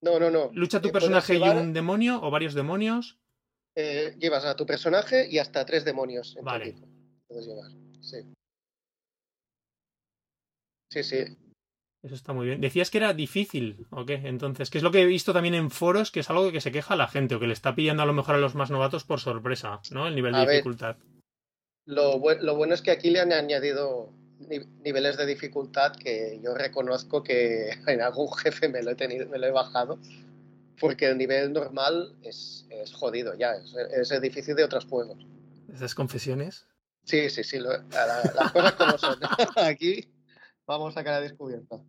No, no, no. ¿Lucha tu personaje llevar... y un demonio o varios demonios? Eh, llevas a tu personaje y hasta tres demonios en vale. tu equipo. Puedes llevar. Sí. Sí, sí. Eso está muy bien. Decías que era difícil, ¿o qué? Entonces, que es lo que he visto también en foros, que es algo que se queja la gente, o que le está pillando a lo mejor a los más novatos por sorpresa, ¿no? El nivel de a dificultad. Ver, lo, bu lo bueno es que aquí le han añadido niveles de dificultad que yo reconozco que en algún jefe me lo he, tenido, me lo he bajado, porque el nivel normal es, es jodido ya, es, es, el difícil de otros juegos. ¿Esas confesiones? Sí, sí, sí, lo, la, las cosas como son. Aquí vamos a cara descubierta.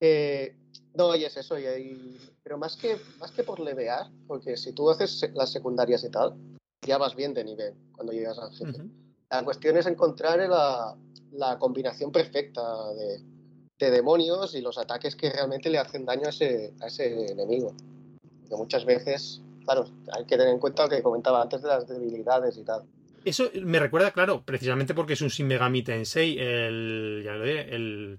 Eh, no, y es eso, y, y, pero más que, más que por levear, porque si tú haces las secundarias y tal, ya vas bien de nivel cuando llegas al jefe. Uh -huh. La cuestión es encontrar la, la combinación perfecta de, de, demonios y los ataques que realmente le hacen daño a ese, a ese enemigo. Que muchas veces, claro, hay que tener en cuenta lo que comentaba antes de las debilidades y tal. Eso me recuerda, claro, precisamente porque es un Shin Megami Tensei, el. Ya lo diré, el.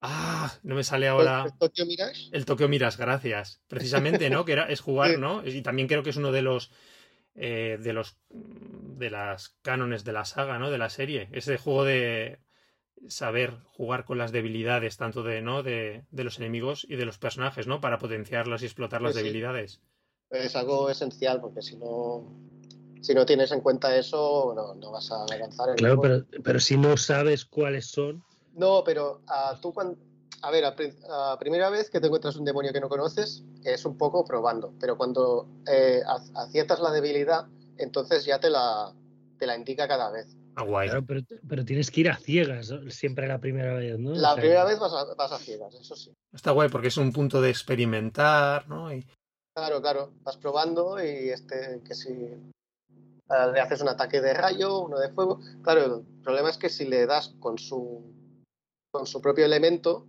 Ah, no me sale ahora. ¿El, Tokyo Mirage? El Tokyo Mirage, gracias. Precisamente, ¿no? que era, es jugar, ¿no? Y también creo que es uno de los eh, de los de las cánones de la saga, ¿no? De la serie. Ese juego de saber jugar con las debilidades tanto de, ¿no? de, de los enemigos y de los personajes, ¿no? Para potenciarlas y explotar las Pues sí. debilidades. Es algo esencial porque si no si no tienes en cuenta eso no, no vas a avanzar en Claro, el juego. pero, pero si no sabes cuáles son. No, pero uh, tú cuando a ver, a, a, primera vez que te encuentras un demonio que no conoces, es un poco probando, pero cuando eh, aciertas la debilidad, entonces ya te la, te la indica cada vez. Ah, guay. Claro, pero, pero, tienes que ir a ciegas siempre la primera vez, ¿no? La o sea, primera vez vas a, vas a, ciegas, eso sí. Está guay porque es un punto de experimentar, ¿no? Y... Claro, claro, vas probando y este, que si uh, le haces un ataque de rayo, uno de fuego. Claro, el problema es que si le das con su, con su propio elemento,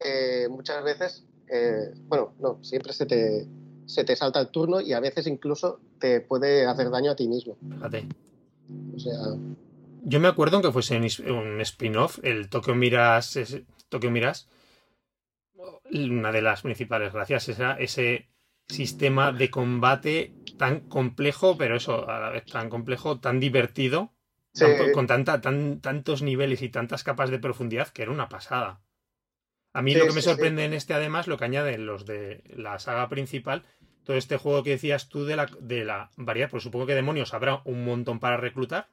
eh, muchas veces, eh, bueno, no, siempre se te, se te salta el turno y a veces incluso te puede hacer daño a ti mismo. Fíjate. O sea. Yo me acuerdo que fuese un spin-off, el Tokyo Miras, Miras, una de las principales gracias era ese sistema de combate tan complejo, pero eso, a la vez tan complejo, tan divertido, Sí. tan, con tanta, tan, tantos niveles y tantas capas de profundidad que era una pasada. A mí Sí, lo que me sorprende sí. en este, además, lo que añaden los de la saga principal, todo este juego que decías tú de la, de la variedad, pues supongo que demonios habrá un montón para reclutar.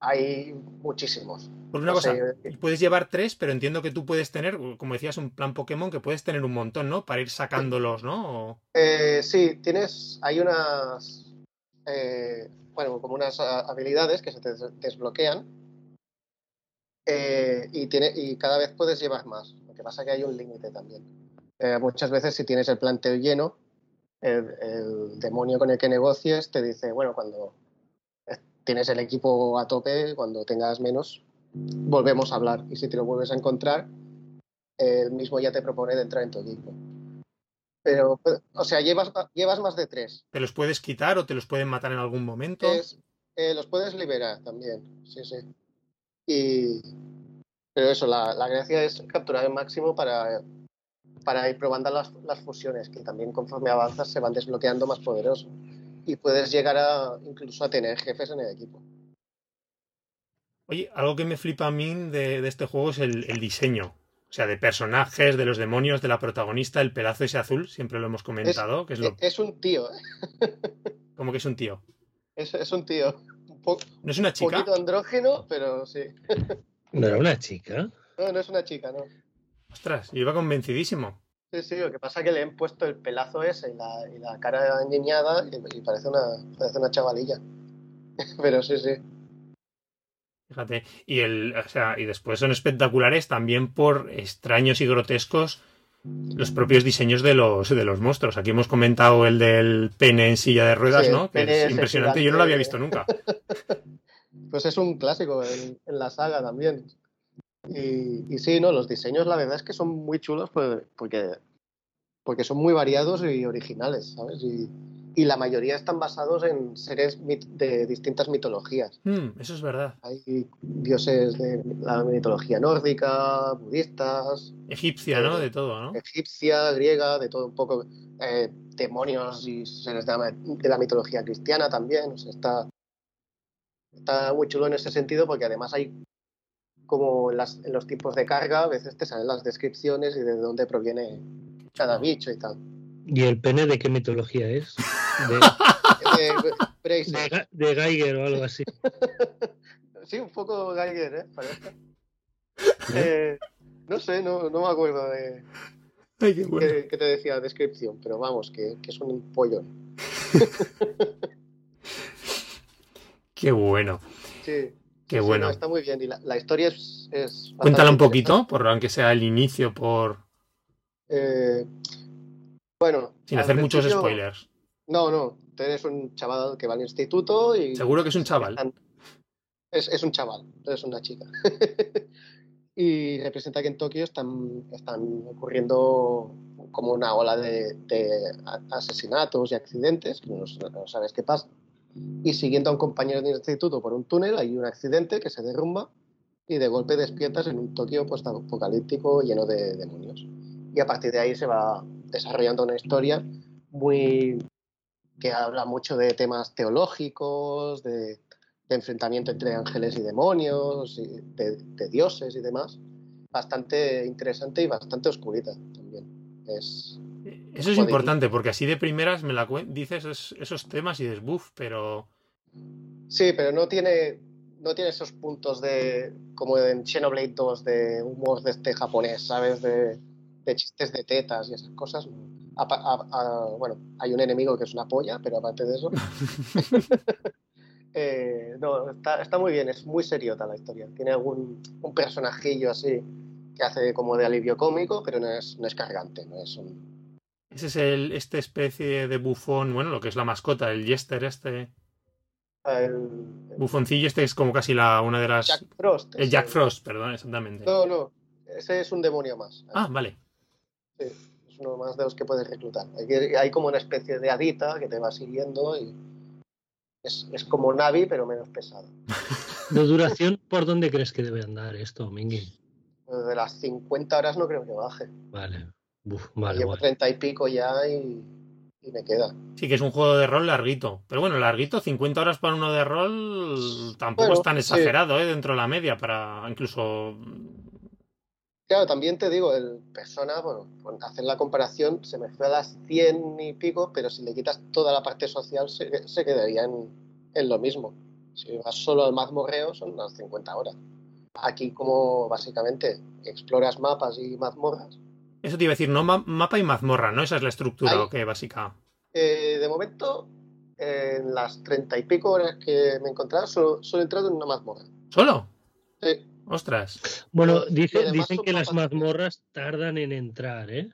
Hay muchísimos. Por una No cosa, sé, puedes llevar tres, pero entiendo que tú puedes tener, como decías, un plan Pokémon que puedes tener un montón, ¿no? Para ir sacándolos, ¿no? O- Eh, sí, tienes, hay unas, eh, bueno, como unas habilidades que se te des- desbloquean eh, y, tiene, y cada vez puedes llevar más. Lo que pasa es que hay un límite también. Eh, muchas veces si tienes el plantel lleno, el, el demonio con el que negocies te dice, bueno, cuando tienes el equipo a tope, cuando tengas menos, volvemos a hablar. Y si te lo vuelves a encontrar, él mismo ya te propone de entrar en tu equipo. Pero, o sea, llevas, llevas más de tres. ¿Te los puedes quitar o te los pueden matar en algún momento? Es, eh, los puedes liberar también, sí, sí. Y, pero eso, la, la gracia es capturar el máximo para, para ir probando las, las fusiones, que también conforme avanzas se van desbloqueando más poderosos. Y puedes llegar a incluso a tener jefes en el equipo. Oye, algo que me flipa a mí de, de este juego es el, el diseño. O sea, de personajes, de los demonios, de la protagonista, el pedazo ese azul, siempre lo hemos comentado, que es lo... Es un tío, ¿eh? Como que es un tío. Es, es un tío. Un po- ¿No es una chica? poquito andrógeno, pero sí. ¿No era una chica? No, no es una chica, no. Ostras, yo iba convencidísimo. Sí, sí, lo que pasa es que le han puesto el pelazo ese y la, y la cara endiñada y, y parece, una, parece una chavalilla. Pero sí, sí. Fíjate. Y el, o sea, y después son espectaculares también por extraños y grotescos los propios diseños de los, de los monstruos. Aquí hemos comentado el del pene en silla de ruedas, Sí, ¿no? Que es impresionante. Yo no lo había visto nunca. Pues es un clásico en, en la saga también. Y, y sí, no, los diseños la verdad es que son muy chulos porque, porque son muy variados y originales, ¿sabes? Y, y la mayoría están basados en seres de distintas mitologías. Mm, eso es verdad. Hay dioses de la mitología nórdica, budistas, Egipcia, ¿no? De todo, ¿no? egipcia, griega, de todo un poco, eh, demonios y seres de la, de la mitología cristiana también. O sea, está, está muy chulo en ese sentido porque además hay como en, las- en los tipos de carga, a veces te salen las descripciones y de dónde proviene cada bicho y tal. ¿Y el pene de qué mitología es? De, Eh, Geiger o algo así. Sí, un poco Geiger, ¿eh? Parece. Eh, no sé, no, no me acuerdo de Ay, qué bueno. qué, qué te decía descripción, pero vamos, que, que es un pollo. Qué bueno. Sí. Qué Sí, sí, bueno. no, está muy bien. Y la, la historia es. es Cuéntala un poquito, por aunque sea el inicio, por. Eh, bueno. sin hacer muchos spoilers. No, no. Eres un chaval que va al instituto y. Seguro que es un chaval. están- Es, es un chaval, es una chica. y representa que en Tokio están, están ocurriendo como una ola de, asesinatos y accidentes, que no, no sabes qué pasa. Y siguiendo a un compañero de instituto por un túnel, hay un accidente que se derrumba y de golpe despiertas en un Tokio post-apocalíptico lleno de demonios. Y a partir de ahí se va desarrollando una historia muy que habla mucho de temas teológicos, de, enfrentamiento entre ángeles y demonios, y de, de dioses y demás. Bastante interesante y bastante oscurita también. Es, Eso es importante, porque así de primeras me la dices es- esos temas y dices, buf, pero Sí, pero no tiene, no tiene esos puntos de como en Xenoblade 2 de humor de este japonés, ¿sabes? De, de chistes de tetas y esas cosas. Apa- a- a- bueno, hay un enemigo que es una polla, pero aparte de eso. eh, no, está, está muy bien, es muy seriota la historia. Tiene algún un personajillo así que hace como de alivio cómico, pero no es, no es cargante, no es un, ese es el, esta especie de bufón, bueno, lo que es la mascota, el Jester este, el, bufoncillo este es como casi la una de las... Jack Frost. el Jack Frost, perdón, exactamente. No, no, ese es un demonio más. Ah, vale. Sí, es uno más de los que puedes reclutar. Hay, como una especie de hadita que te va siguiendo y es, es como Navi, pero menos pesado. ¿De duración por dónde crees que debe andar esto, Mingui? De las 50 horas no creo que baje. Vale. Uf, vale, Llevo vale. 30 y pico ya y, y me queda. Sí que es un juego de rol larguito. Pero bueno, larguito, 50 horas para uno de rol tampoco Bueno, es tan sí. exagerado, ¿eh? Dentro de la media, para incluso... Claro, también te digo, el persona, bueno, por hacer la comparación, se me fue a las 100 y pico, pero si le quitas toda la parte social, se, se quedaría en, en lo mismo. Si vas solo al mazmorreo, son unas 50 horas. Aquí, como básicamente exploras mapas y mazmorras, Eso te iba a decir, no ma- mapa y mazmorra, ¿no? Esa es la estructura, Ahí. ¿o qué? Básica. Eh, de momento, en las treinta y pico horas que me he encontrado, solo, solo he entrado en una mazmorra. ¿Solo? Sí, Ostras. Bueno, dice- dicen que las mazmorras tardan en entrar, ¿eh?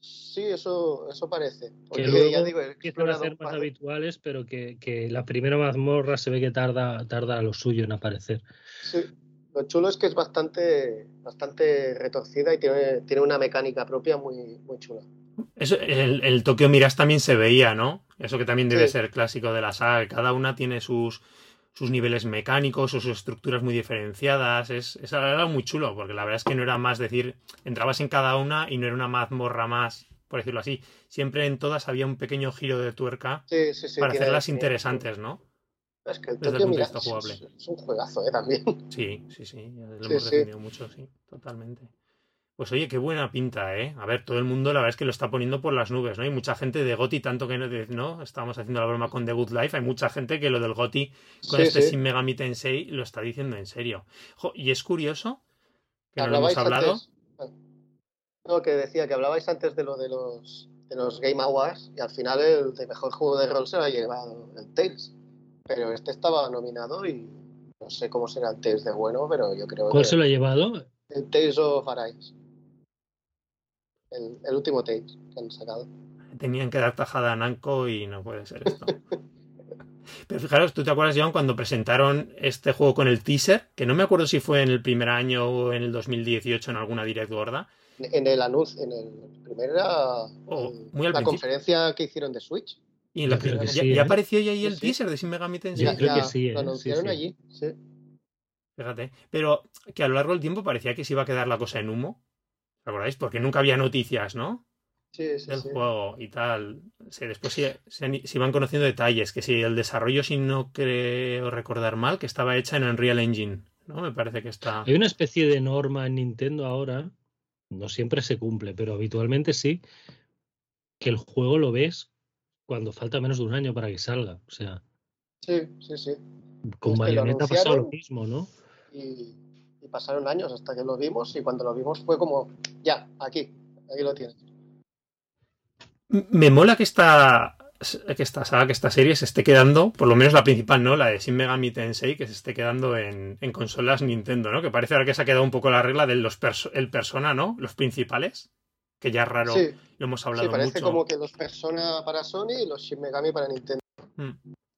sí eso, eso parece. Porque luego ya digo, Empiezan a ser más habituales, pero que, que la primera mazmorra se ve que tarda, tarda lo suyo en aparecer. Sí, lo chulo es que es bastante, bastante retorcida y tiene, tiene una mecánica propia muy, muy chula. Eso, el, el Tokyo Mirage también se veía, ¿no? Eso que también debe Sí. ser clásico de la saga. Cada una tiene sus, sus niveles mecánicos o sus estructuras muy diferenciadas. Es, es era muy chulo, porque la verdad es que no era más decir, entrabas en cada una y no era una mazmorra más, por decirlo así. Siempre en todas había un pequeño giro de tuerca Sí, sí, sí. para hacerlas interesantes, ¿no? Es que el Desde Tokio jugable. es, es un juegazo, ¿eh? También. Sí, sí, sí, lo Sí, hemos sí. defendido mucho, sí, totalmente. Pues oye, qué buena pinta, ¿eh? A ver, todo el mundo la verdad es que lo está poniendo por las nubes, ¿no? Hay mucha gente de Goti, tanto que no, ¿no? Estábamos haciendo la broma con The Good Life, hay mucha gente que lo del Goti con Sí, este sí. Shin Megami Tensei lo está diciendo en serio. Jo, y es curioso que no lo hemos hablado. antes- ah. No, que decía que hablabais antes de lo de los, de los Game Awards y al final el de mejor juego de rol se lo ha llevado el Tales. Pero este estaba nominado y no sé cómo será el Tales de bueno, pero yo creo ¿Cuál que se lo ha llevado? el Tales of Arise. El, el último Tales que han sacado. Tenían que dar tajada a Namco y no puede ser esto. Pero fijaros, ¿tú te acuerdas, John, cuando presentaron este juego con el teaser? Que no me acuerdo si fue en el primer año o en el 2018 en alguna direct gorda. En el anuncio, en el primer era Oh, muy al la principio. conferencia que hicieron de Switch. Y en la Yo creo primera- que ya, sí, ya ¿eh? apareció ya ahí el Sí, teaser de Shin Megami Tensei. Yo creo que sí, ¿eh? Lo anunciaron sí. allí. Sí. Fíjate. Pero que a lo largo del tiempo parecía que se iba a quedar la cosa en humo. ¿Os acordáis? Porque nunca había noticias, ¿no? Sí, sí, Del sí. juego y tal. Sí, después se, se- se iban conociendo detalles. Que si el desarrollo, si no creo recordar mal, que estaba hecha en Unreal Engine. ¿No? Me parece que está. Hay una especie de norma en Nintendo ahora, no siempre se cumple, pero habitualmente sí, que el juego lo ves cuando falta menos de un año para que salga. O sea, Sí, sí, sí. con Pues Bayonetta ha pasado lo mismo, ¿no? Y, y pasaron años hasta que lo vimos y cuando lo vimos fue como, ya, aquí, aquí lo tienes. Me mola que esta, que esta saga, que esta serie se esté quedando, por lo menos la principal, ¿no? La de Shin Megami Tensei, que se esté quedando en, en consolas Nintendo, ¿no? Que parece ahora que se ha quedado un poco la regla del los perso- el persona, ¿no? Los principales. Que ya es raro, Sí, lo hemos sí, hablado parece mucho. como que los Persona para Sony y los Shin Megami para Nintendo. Mm,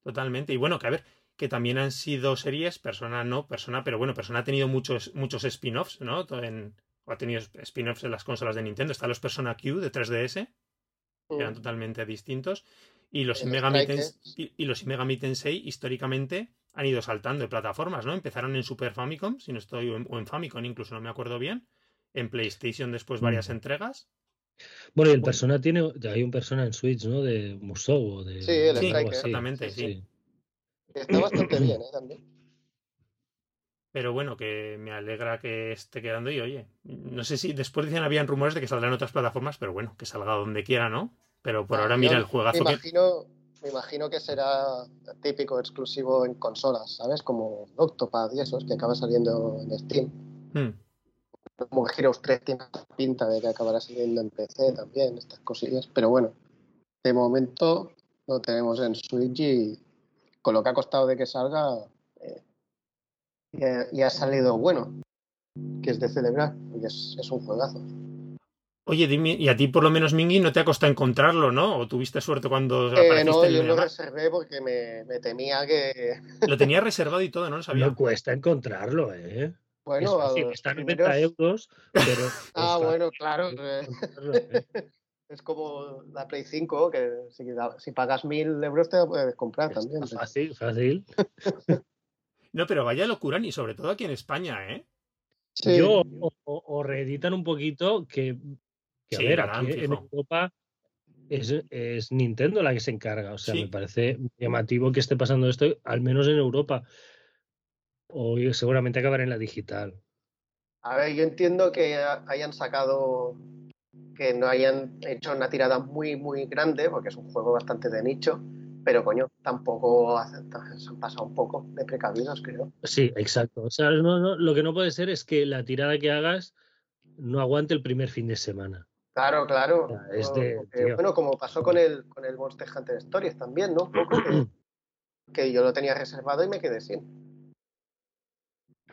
Totalmente. Y bueno, que a ver, que también han sido series, Persona no, Persona, pero bueno, Persona ha tenido muchos, muchos spin-offs, ¿no? En, o ha tenido spin-offs en las consolas de Nintendo. Están los Persona Q de 3DS, que eran Mm. totalmente distintos. Y los, Shin Megami Strikers. Tens- y, y los Megami Tensei, históricamente, han ido saltando de plataformas, ¿no? Empezaron en Super Famicom, si no estoy, o en, o en Famicom, incluso no me acuerdo bien. En PlayStation después varias Mm. entregas. Bueno, y el Bueno. persona tiene, hay un persona en Switch, ¿no? De Musou o de Sí, el así. Exactamente, sí. Está bastante bien, ¿eh? También. Pero bueno, que me alegra que esté quedando y oye, no sé si después dicen habían rumores de que saldrá en otras plataformas, pero bueno, que salga donde quiera, ¿no? Pero por ahora Yo mira el Me juegazo que... imagino, me imagino que será típico exclusivo en consolas, ¿sabes? Como Octopad y esos que acaba saliendo en Steam. Hmm. Como Heroes 3 tiene pinta de que acabará saliendo en PC también, estas cosillas. Pero bueno, de momento lo tenemos en Switch y con lo que ha costado de que salga, eh, y, ha, y ha salido bueno, que es de celebrar, y es, es un juegazo. Oye, dime, y a ti por lo menos, Mingy, no te ha costado encontrarlo, ¿no? ¿O tuviste suerte cuando Eh, apareciste no, yo lo reservé porque me, me temía que, Lo tenía reservado y todo, no lo sabía. No cuesta encontrarlo, ¿eh? Bueno, es a fácil, los está a 90 primeros- euros, pero. Ah, bueno, claro. eh. Es como la Play 5, que si, si pagas mil euros te la puedes comprar Está también. Fácil, fácil. No, pero vaya locura, y sobre todo aquí en España, ¿eh? Sí, Yo o, o- o reeditan un poquito que, que, Sí, a ver, aquí en. Europa es, es Nintendo la que se encarga. O sea, Sí. me parece llamativo que esté pasando esto, al menos en Europa. O seguramente acabará en la digital. A ver, yo entiendo que ha- hayan sacado, que no hayan hecho una tirada muy, muy grande, porque es un juego bastante de nicho, pero coño, tampoco se han pasado un poco de precavidos, creo. Sí, exacto. O sea, no- no- lo que no puede ser es que la tirada que hagas no aguante el primer fin de semana. Claro, claro. Es de- porque, bueno, como pasó con el, con el Monster Hunter Stories también, ¿no? Un poco que, que yo lo tenía reservado y me quedé sin.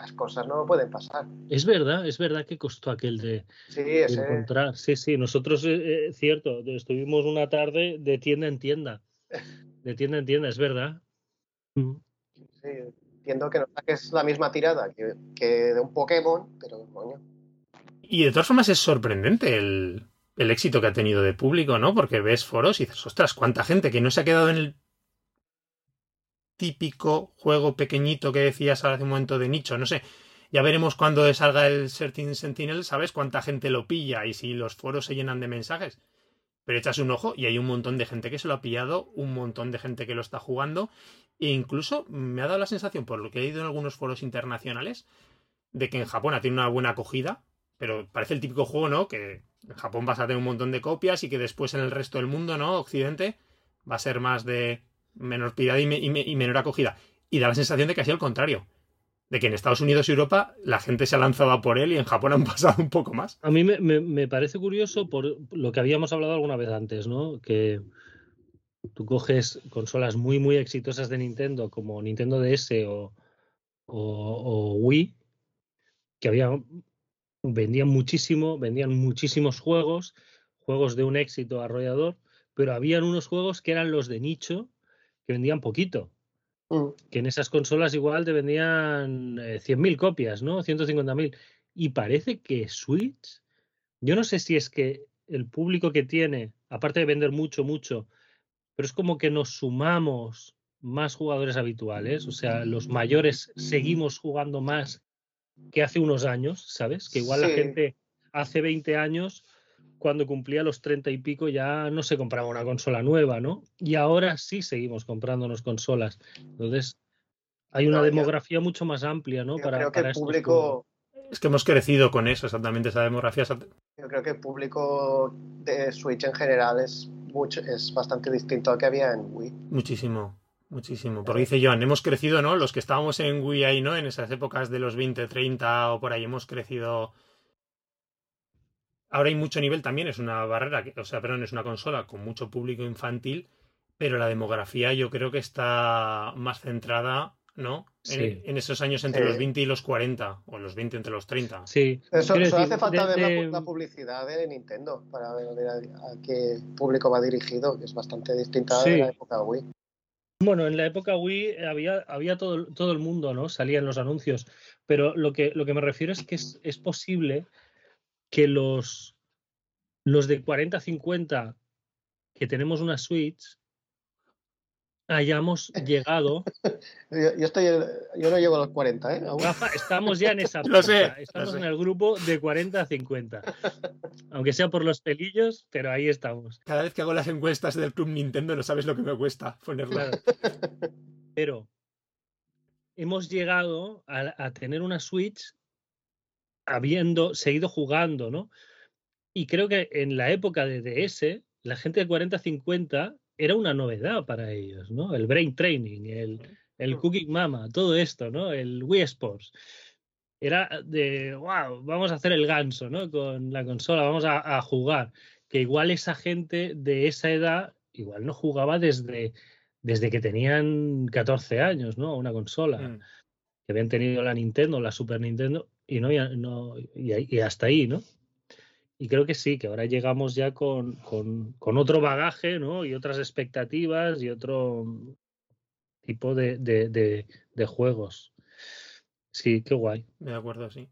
Las cosas no pueden pasar. Es verdad, es verdad que costó aquel de, Sí, de ese, encontrar. Sí, sí, nosotros, eh, eh, cierto, estuvimos una tarde de tienda en tienda. De tienda en tienda, es verdad. Mm. sí, entiendo que no saques la misma tirada que, que de un Pokémon, pero coño. Y de todas formas es sorprendente el, el éxito que ha tenido de público, ¿no? Porque ves foros y dices, ostras, cuánta gente que no se ha quedado en el típico juego pequeñito que decías hace un momento de nicho, no sé. Ya veremos cuando salga el Certain Sentinel, ¿sabes? Cuánta gente lo pilla y si los foros se llenan de mensajes. Pero echas un ojo y hay un montón de gente que se lo ha pillado, un montón de gente que lo está jugando E incluso me ha dado la sensación, por lo que he ido en algunos foros internacionales, de que en Japón ha tenido una buena acogida, pero parece el típico juego, ¿no? Que en Japón vas a tener un montón de copias y que después en el resto del mundo, ¿no? Occidente, va a ser más de menor piedad y, menor acogida. Y da la sensación de que ha sido el contrario. De que en Estados Unidos y Europa la gente se ha lanzado por él y en Japón han pasado un poco más. A mí me, parece curioso por lo que habíamos hablado alguna vez antes, ¿no? Que tú coges consolas muy, muy exitosas de Nintendo, como Nintendo DS o Wii, que había, vendían muchísimo, vendían muchísimos juegos, juegos de un éxito arrollador, pero habían unos juegos que eran los de nicho, que vendían poquito. Mm. Que en esas consolas igual te vendían eh, 100.000 copias, ¿no? 150.000. Y parece que Switch, yo no sé si es que el público que tiene, aparte de vender mucho, mucho, pero es como que nos sumamos más jugadores habituales, o sea, los mayores seguimos jugando más que hace unos años, ¿sabes? Que igual la gente hace 20 años, cuando cumplía los 30 y pico, ya no se compraba una consola nueva, ¿no? Y ahora sí seguimos comprándonos consolas. Entonces, hay una No, yo- demografía mucho más amplia, ¿no? Yo para, creo que para el público, Es que hemos crecido con eso, exactamente, esa demografía. esa- yo creo que el público de Switch en general es mucho, es bastante distinto al que había en Wii. Muchísimo, muchísimo. Porque dice Joan, hemos crecido, ¿no? Los que estábamos en Wii ahí, ¿no? En esas épocas de los 20, 30 o por ahí, hemos crecido. Ahora hay mucho nivel también, es una barrera, que- o sea, perdón, es una consola con mucho público infantil, pero la demografía yo creo que está más centrada, ¿no? En, Sí. en esos años entre Sí. los 20 y los 40, o los 20 entre los 30. Sí, Eso, eso decir, hace falta de- ver la de- pu- la, publicidad de Nintendo para ver, ver a, a qué público va dirigido, que es bastante distinta Sí. de la época Wii. Bueno, en la época Wii había, había todo, todo el mundo, ¿no? Salían los anuncios. Pero lo que, lo que me refiero es que es, es posible que los, los de 40, 50 que tenemos una Switch hayamos llegado. Yo, yo estoy, yo no llego a los 40, ¿eh? Aún. Rafa, estamos ya en esa. Lo sé, lo Estamos sé. en el grupo de 40 a 50. Aunque sea por los pelillos, pero ahí estamos. Cada vez que hago las encuestas del Club Nintendo no sabes lo que me cuesta ponerla. Claro. Pero hemos llegado a, a tener una Switch habiendo seguido jugando, ¿no? Y creo que en la época de DS, la gente de 40-50 era una novedad para ellos, ¿no? El brain training, el, el cooking mama, todo esto, ¿no? El Wii Sports. Era de, wow, vamos a hacer el ganso, ¿no? Con la consola, vamos a, a jugar. Que igual esa gente de esa edad, igual no jugaba desde, desde que tenían 14 años, ¿no? Una consola. Mm. Que habían tenido la Nintendo, la Super Nintendo, y no, ya- no y, hasta ahí, ¿no? Y creo que sí, que ahora llegamos ya con, con, con otro bagaje, ¿no? Y otras expectativas y otro tipo de, de, de, de juegos. Sí, qué guay. De acuerdo, sí.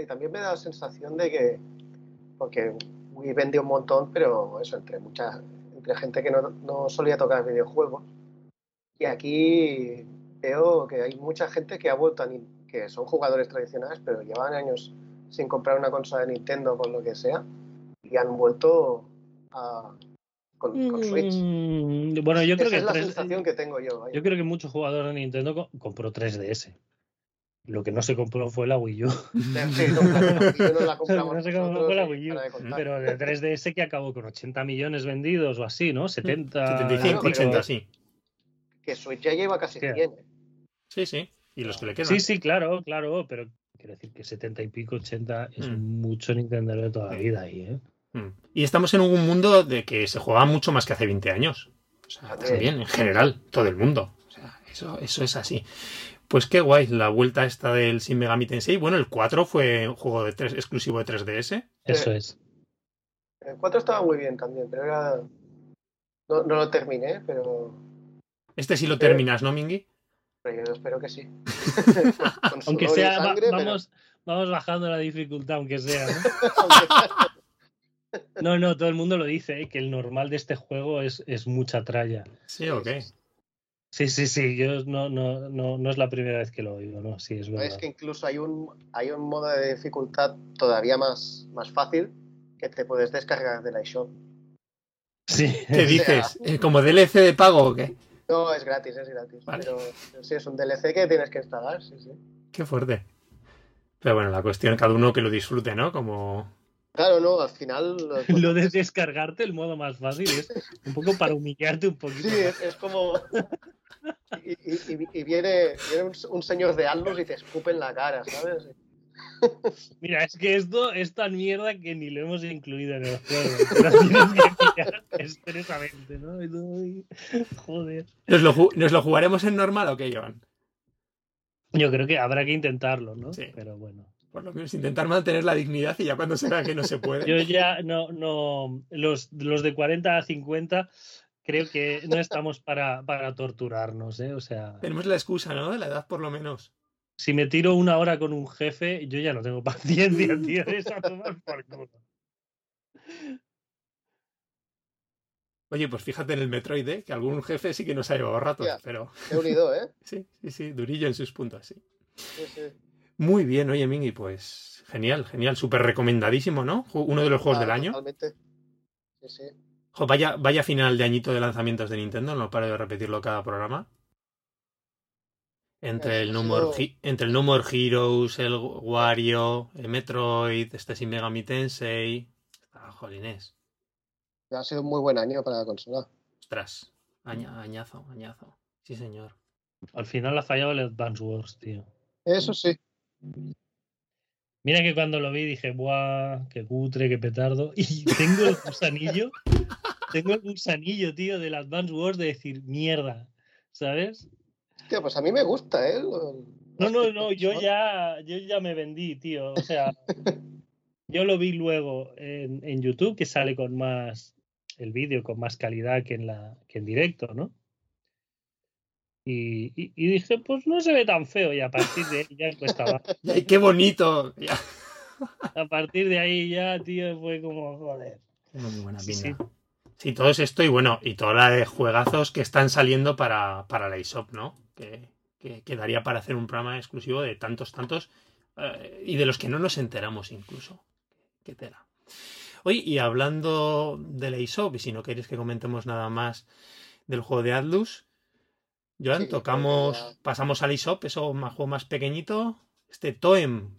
Y también me da la sensación de que, porque Wii vendió un montón, pero eso, entre mucha, entre gente que no, no solía tocar videojuegos. Y aquí veo que hay mucha gente que ha vuelto a, que son jugadores tradicionales, pero llevan años sin comprar una consola de Nintendo por lo que sea, y han vuelto a, con, con Switch. Mm, bueno, yo creo Esa que es la tres- sensación que tengo yo. vaya. yo creo que muchos jugadores de Nintendo co- compró 3DS. Lo que no se compró fue la Wii U. Sí, no, claro, no, yo no la compramos No sé cómo nosotros fue la Wii U, de. Pero de 3DS que acabó con 80 millones vendidos o así, ¿no? 70. 75, pero- 80, sí. Que Switch ya lleva casi Hostia. 100. Sí, sí. Y los que le quedan. Sí, sí, claro, claro, pero quiero decir que 70 y pico, 80 es Mm. mucho Nintendo de toda la vida ahí, ¿eh? Mm. Y estamos en un mundo de que se juega mucho más que hace 20 años. O sea, También. en general, todo el mundo. O sea, eso, eso es así. Pues qué guay, la vuelta esta del Shin Megami Tensei. Bueno, el 4 fue un juego de tres, exclusivo de 3DS. Eso Eh, es. El 4 estaba muy bien también, pero era. No, no lo terminé, pero, Este sí lo terminas, ¿no, Mingy? Pero yo espero que sí. Aunque sea, va- sangre, pero- vamos, vamos bajando la dificultad, aunque sea, ¿no? No, no, todo el mundo lo dice, ¿eh? que el normal de este juego es, es mucha tralla. Sí, ok. Sí, sí, sí, yo no, no, no, no es la primera vez que lo oigo, ¿no? Sí, es verdad. es que incluso hay un, hay un modo de dificultad todavía más, más fácil que te puedes descargar del iShop. Sí, ¿Qué dices? ¿Eh, ¿Como DLC de pago o qué? No, es gratis, es gratis. Vale. Pero, pero sí, es un DLC que tienes que instalar, sí, sí. Qué fuerte. Pero bueno, la cuestión, cada uno que lo disfrute, ¿no? Como. Claro, no, al final. lo Lo de descargarte, el modo más fácil es un poco para humillarte un poquito. Sí, es, es como. Y, y- y- y viene, viene un, un señor de Atlus y te escupe en la cara, ¿sabes? Mira, es que esto es tan mierda que ni lo hemos incluido en el juego. Joder. ¿Nos lo, ju- ¿Nos lo jugaremos en normal o qué, Joan? Yo creo que habrá que intentarlo, ¿no? Sí. Pero bueno. Por lo menos intentar mantener la dignidad y ya cuando se vea que no se puede. Yo ya no, no, los, los de 40 a 50 creo que no estamos para, para torturarnos, ¿eh? O sea, Tenemos la excusa, ¿no? De la edad, por lo menos. Si me tiro una hora con un jefe, yo ya no tengo paciencia, tío, es a tomar por culo. Oye, pues fíjate en el Metroid, ¿eh? Que algún jefe sí que nos ha llevado ratos, Ya. pero He unido, ¿eh? sí, sí, sí, durillo en sus puntos, sí. Sí, sí. Muy bien, oye, Mingy, pues genial, genial, súper recomendadísimo, ¿no? Uno de los juegos Ah, del año. Totalmente. Sí, sí. Jo, vaya, vaya final de añito de lanzamientos de Nintendo, no paro de repetirlo cada programa. Entre el, sido- He- entre el No More Heroes, el Wario, el Metroid, este Shin Megami Tensei. Ah, jolines. Ha sido un muy buen año para la consola. Ostras, aña- añazo, añazo. Sí, señor. Al final ha fallado el Advance Wars, tío. Eso sí. Mira que cuando lo vi dije, ¡buah! ¡Qué cutre, qué petardo! Y tengo el gusanillo, tengo el gusanillo, tío, del Advance Wars de decir, mierda, ¿sabes? Hostia, pues a mí me gusta, ¿eh? No, no, no, yo ya, yo ya me vendí, tío. O sea, yo lo vi luego en, en YouTube, que sale con más, el vídeo con más calidad que en, la, que en directo, ¿no? Y, y- y dije, pues no se ve tan feo y a partir de ahí ya cuesta. ¡Ay, qué bonito! Ya. A partir de ahí ya, tío, fue como, joder. Una muy buena Sí, pinta. Sí, todo es esto y bueno, y toda la de juegazos que están saliendo para, para la eShop, ¿no? Que, que quedaría para hacer un programa exclusivo de tantos, tantos, eh, y de los que no nos enteramos incluso. Qué tela. Oye, y hablando de la eShop, y si no queréis que comentemos nada más del juego de Atlus, Joan, Sí, tocamos, ya- pasamos al eShop, eso más juego más pequeñito, este Toem.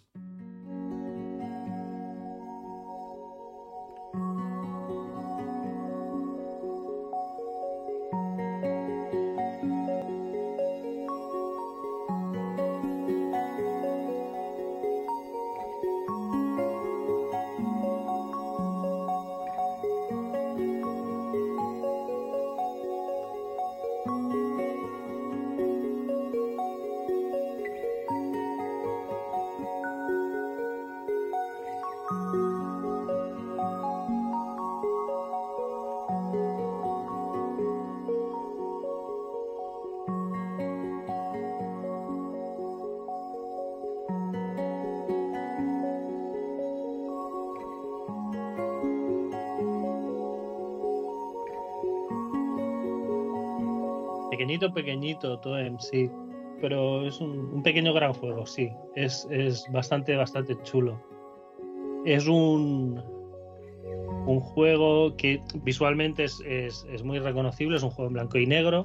Pequeñito, pequeñito, Toem, sí. Pero es un, un pequeño gran juego, sí. Es, es bastante, bastante chulo. Es un, un juego que visualmente es, es- es muy reconocible, es un juego en blanco y negro,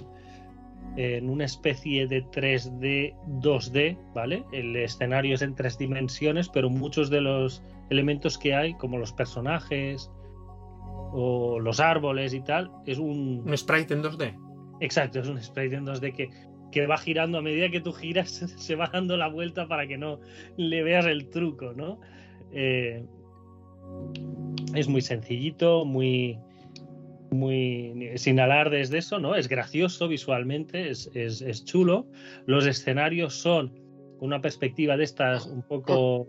en una especie de 3D, 2D, ¿vale? El escenario es en tres dimensiones, pero muchos de los elementos que hay, como los personajes o los árboles y tal, es un, Un sprite en 2D. Exacto, es un sprite en 2D que, que va girando a medida que tú giras, se va dando la vuelta para que no le veas el truco, ¿no? Eh, es muy sencillito, muy, muy sin alardes de eso, ¿no? Es gracioso visualmente, es, es, es chulo. Los escenarios son una perspectiva de estas un poco,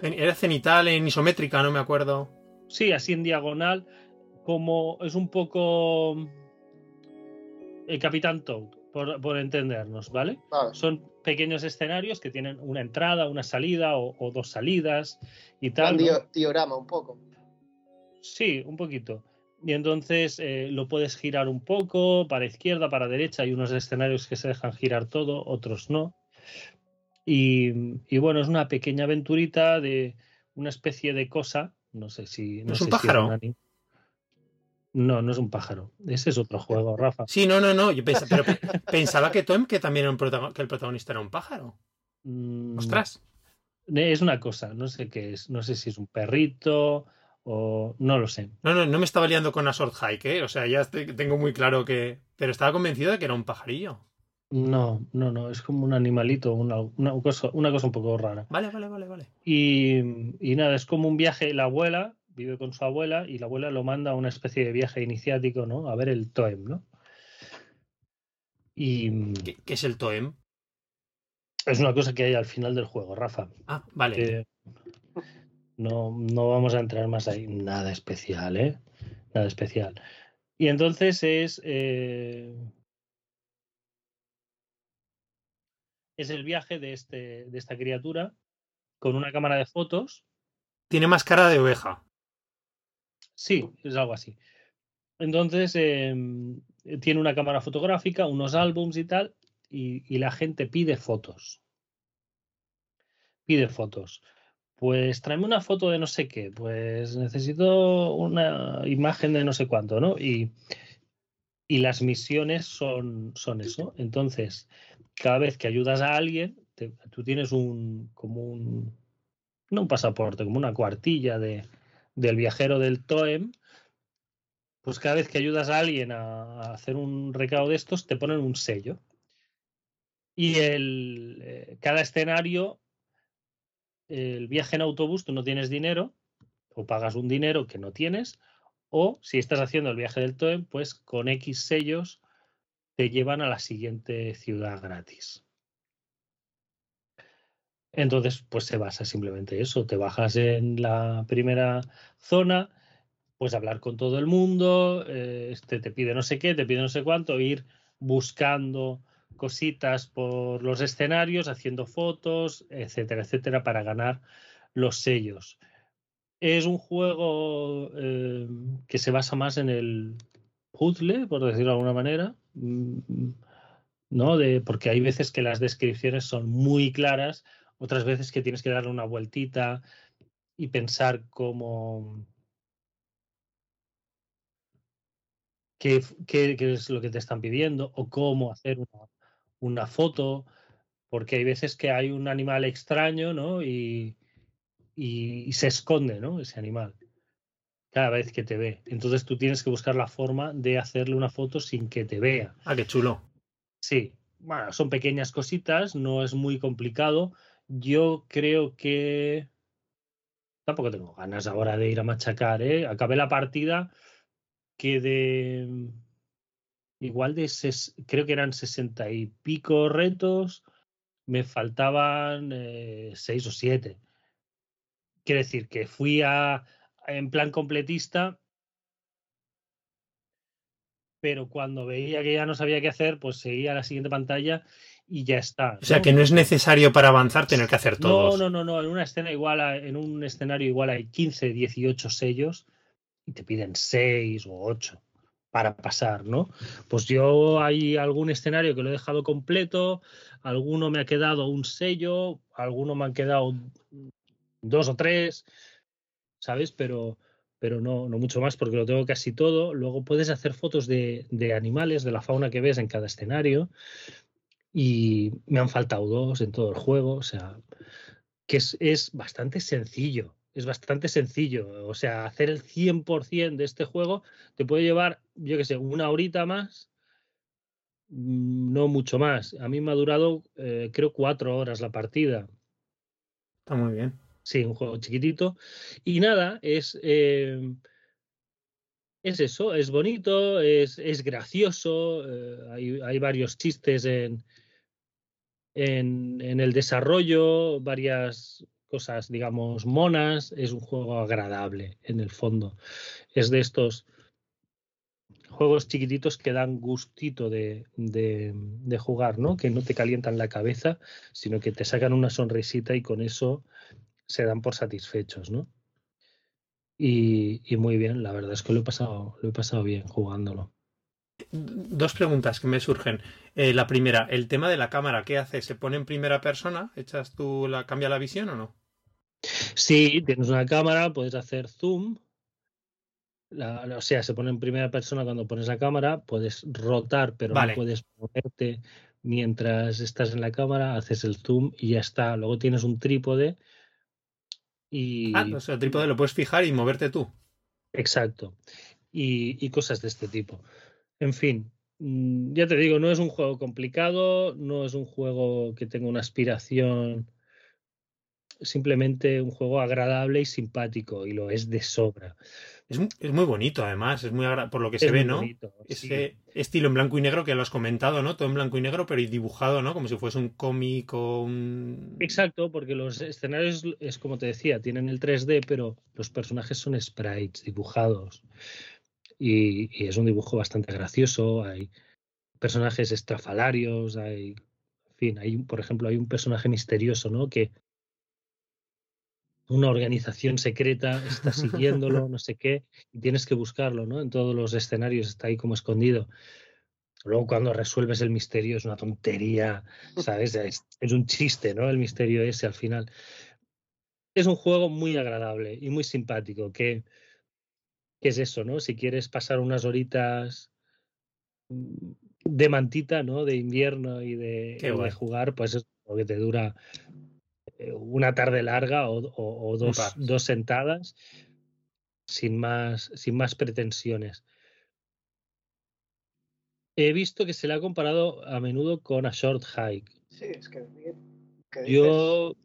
Era cenital en isométrica, no me acuerdo. sí, así en diagonal, como es un poco el Capitán Toad, por, por entendernos, ¿vale? Vale. son pequeños escenarios que tienen una entrada, una salida o, o dos salidas y tal. Un diorama un poco. Sí, un poquito. Y entonces eh, lo puedes girar un poco para izquierda, para derecha. Hay unos escenarios que se dejan girar todo, otros no. Y, y bueno, es una pequeña aventurita de una especie de cosa. No sé si. No ¿Es sé un si pájaro? No, no es un pájaro. Ese es otro juego, Rafa. Sí, no, no, no. Yo pensaba, pero pensaba que Toem que también era un que el protagonista era un pájaro. Mm, Ostras. Es una cosa, no sé qué es. No sé si es un perrito o no lo sé. No, no, no me estaba liando con Asort Hike, ¿eh? O sea, ya tengo muy claro que. Pero estaba convencido de que era un pajarillo. No, no, no, es como un animalito, una, una, cosa, una cosa un poco rara. Vale, vale, vale, vale. Y, y, nada, es como un viaje, la abuela vive con su abuela y la abuela lo manda a una especie de viaje iniciático, ¿no? A ver el Toem, ¿no? Y... ¿Qué, es el Toem? Es una cosa que hay al final del juego, Rafa. Ah, vale. no, no vamos a entrar más ahí. Nada especial, ¿eh? Nada especial. Y entonces es... Eh, es el viaje de, este, de esta criatura con una cámara de fotos. Tiene más cara de oveja. Sí, es algo así. Entonces, em, tiene una cámara fotográfica, unos álbums y tal, y, la gente pide fotos. Pide fotos. Pues tráeme una foto de no sé qué, pues necesito una imagen de no sé cuánto, ¿no? Y, y las misiones son, son eso. Entonces, cada vez que ayudas a alguien, tú tienes un, como un, no un pasaporte, como una cuartilla de, del viajero del Toem, pues cada vez que ayudas a alguien a, hacer un recado de estos, te ponen un sello. Y el, eh, cada escenario, el viaje en autobús, tú no tienes dinero, o pagas un dinero que no tienes, o si estás haciendo el viaje del Toem, pues con X sellos te llevan a la siguiente ciudad gratis. Entonces, pues se basa simplemente eso. Te bajas en la primera zona, pues hablar con todo el mundo, eh, este te pide no sé qué, te pide no sé cuánto, ir buscando cositas por los escenarios, haciendo fotos, etcétera, etcétera, para ganar los sellos. Es un juego eh, que se basa más en el puzzle, por decirlo de alguna manera, mm, ¿no? De, porque hay veces que las descripciones son muy claras, otras veces que tienes que darle una vueltita y pensar cómo... Qué, qué, es lo que te están pidiendo o cómo hacer una, una, foto, porque hay veces que hay un animal extraño, ¿no? Y, y, y se esconde, ¿no? Ese animal cada vez que te ve. Entonces tú tienes que buscar la forma de hacerle una foto sin que te vea. Ah, qué chulo. Sí, bueno, son pequeñas cositas, no es muy complicado. Yo creo que tampoco tengo ganas ahora de ir a machacar, ¿eh? Acabé la partida que de igual de creo que eran sesenta y pico retos, me faltaban eh, seis o siete. Quiere decir que fui a en plan completista, pero cuando veía que ya no sabía qué hacer, pues seguía a la siguiente pantalla y ya está. O sea que no es necesario para avanzar tener que hacer todo. No, no, no, no. En una escena igual, en un escenario igual hay 15, 18 sellos y te piden 6 o 8 para pasar, ¿no? Pues yo hay algún escenario que lo he dejado completo, alguno me ha quedado un sello, alguno me han quedado dos o tres, ¿sabes? Pero, pero no, no mucho más porque lo tengo casi todo. Luego puedes hacer fotos de, de animales, de la fauna que ves en cada escenario. Y me han faltado dos en todo el juego. O sea, que es, es bastante sencillo. Es bastante sencillo. O sea, hacer el 100% de este juego te puede llevar, yo qué sé, una horita más mm, no mucho más. A mí me ha durado, eh, creo, cuatro horas la partida. Está muy bien. Sí, un juego chiquitito. Y nada, es, eh, es eso, es bonito, es, es gracioso, eh, hay, hay, varios chistes en, en, en, el desarrollo, varias cosas, digamos, monas. Es un juego agradable en el fondo. Es de estos juegos chiquititos que dan gustito de, de, de, jugar, ¿no? Que no te calientan la cabeza, sino que te sacan una sonrisita y con eso se dan por satisfechos, ¿no? Y, muy bien, la verdad es que lo he pasado, lo he pasado bien jugándolo. Dos preguntas que me surgen. Eh, la primera, el tema de la cámara, ¿qué hace? ¿Se pone en primera persona? ¿Echas tú la, cambia la visión o no? Sí, tienes una cámara, puedes hacer zoom o sea, se pone en primera persona cuando pones la cámara, puedes rotar, pero no puedes moverte mientras estás en la cámara, haces el zoom y ya está. Luego tienes un trípode y... Ah, o sea, el trípode lo puedes fijar y moverte tú. Exacto. y cosas de este tipo. En fin, mm, ya te digo, no es un juego complicado, no es un juego que tenga una aspiración simplemente un juego agradable y simpático y lo es de sobra. Es, muy bonito, además, es muy por lo que se ve, ¿no? Ese estilo en blanco y negro que lo has comentado, ¿no? Todo en blanco y negro, pero dibujado, ¿no? Como si fuese un cómic o un. Exacto, porque los escenarios, es como te decía, tienen el 3D, pero los personajes son sprites dibujados. Y, y es un dibujo bastante gracioso. Hay personajes estrafalarios, hay. En fin, hay, por ejemplo, hay un personaje misterioso, ¿no? Que una organización secreta está siguiéndolo, no sé qué, y tienes que buscarlo, ¿no? En todos los escenarios está ahí como escondido. Luego cuando resuelves el misterio es una tontería, ¿sabes? Es, un chiste, ¿no? El misterio ese al final. Es un juego muy agradable y muy simpático, que, es eso, ¿no? Si quieres pasar unas horitas mm, de mantita, ¿no? De invierno y de, de jugar, pues es lo que te dura una tarde larga o, dos, dos, sentadas sin más, sin más pretensiones. He visto que se le ha comparado a menudo con a Short Hike. Sí, es que. Yo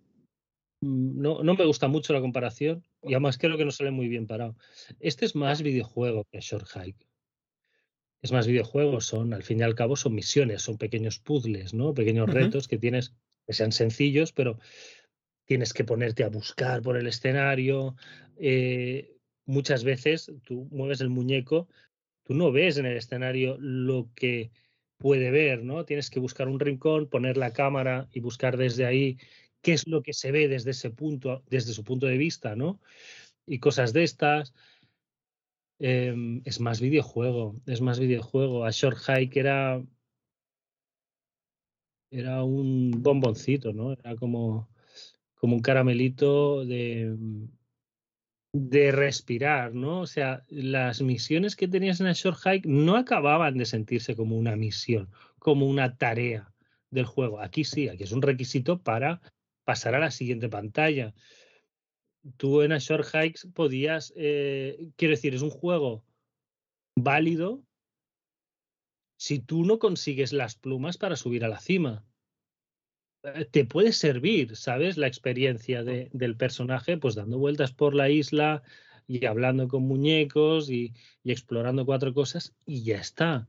mm, no, no, me gusta mucho la comparación y además creo que no sale muy bien parado. Este es más videojuego que Short Hike. Es más videojuego, son, al fin y al cabo, son misiones, son pequeños puzzles, ¿no? Pequeños retos que tienes que sean sencillos, pero tienes que ponerte a buscar por el escenario. Eh, muchas veces tú mueves el muñeco, tú no ves en el escenario lo que puede ver, ¿no? Tienes que buscar un rincón, poner la cámara y buscar desde ahí qué es lo que se ve desde ese punto, desde su punto de vista, ¿no? Y cosas de estas. Em, es más videojuego, es más videojuego. A Short Hike era era un bomboncito, ¿no? Era como como un caramelito de, de respirar, ¿no? O sea, las misiones que tenías en el Short Hike no acababan de sentirse como una misión, como una tarea del juego. Aquí sí, aquí es un requisito para pasar a la siguiente pantalla. Tú en el Short Hikes podías, eh, quiero decir, es un juego válido si tú no consigues las plumas para subir a la cima. Te puede servir, ¿sabes? La experiencia de, del personaje, pues dando vueltas por la isla y hablando con muñecos y, explorando cuatro cosas y ya está.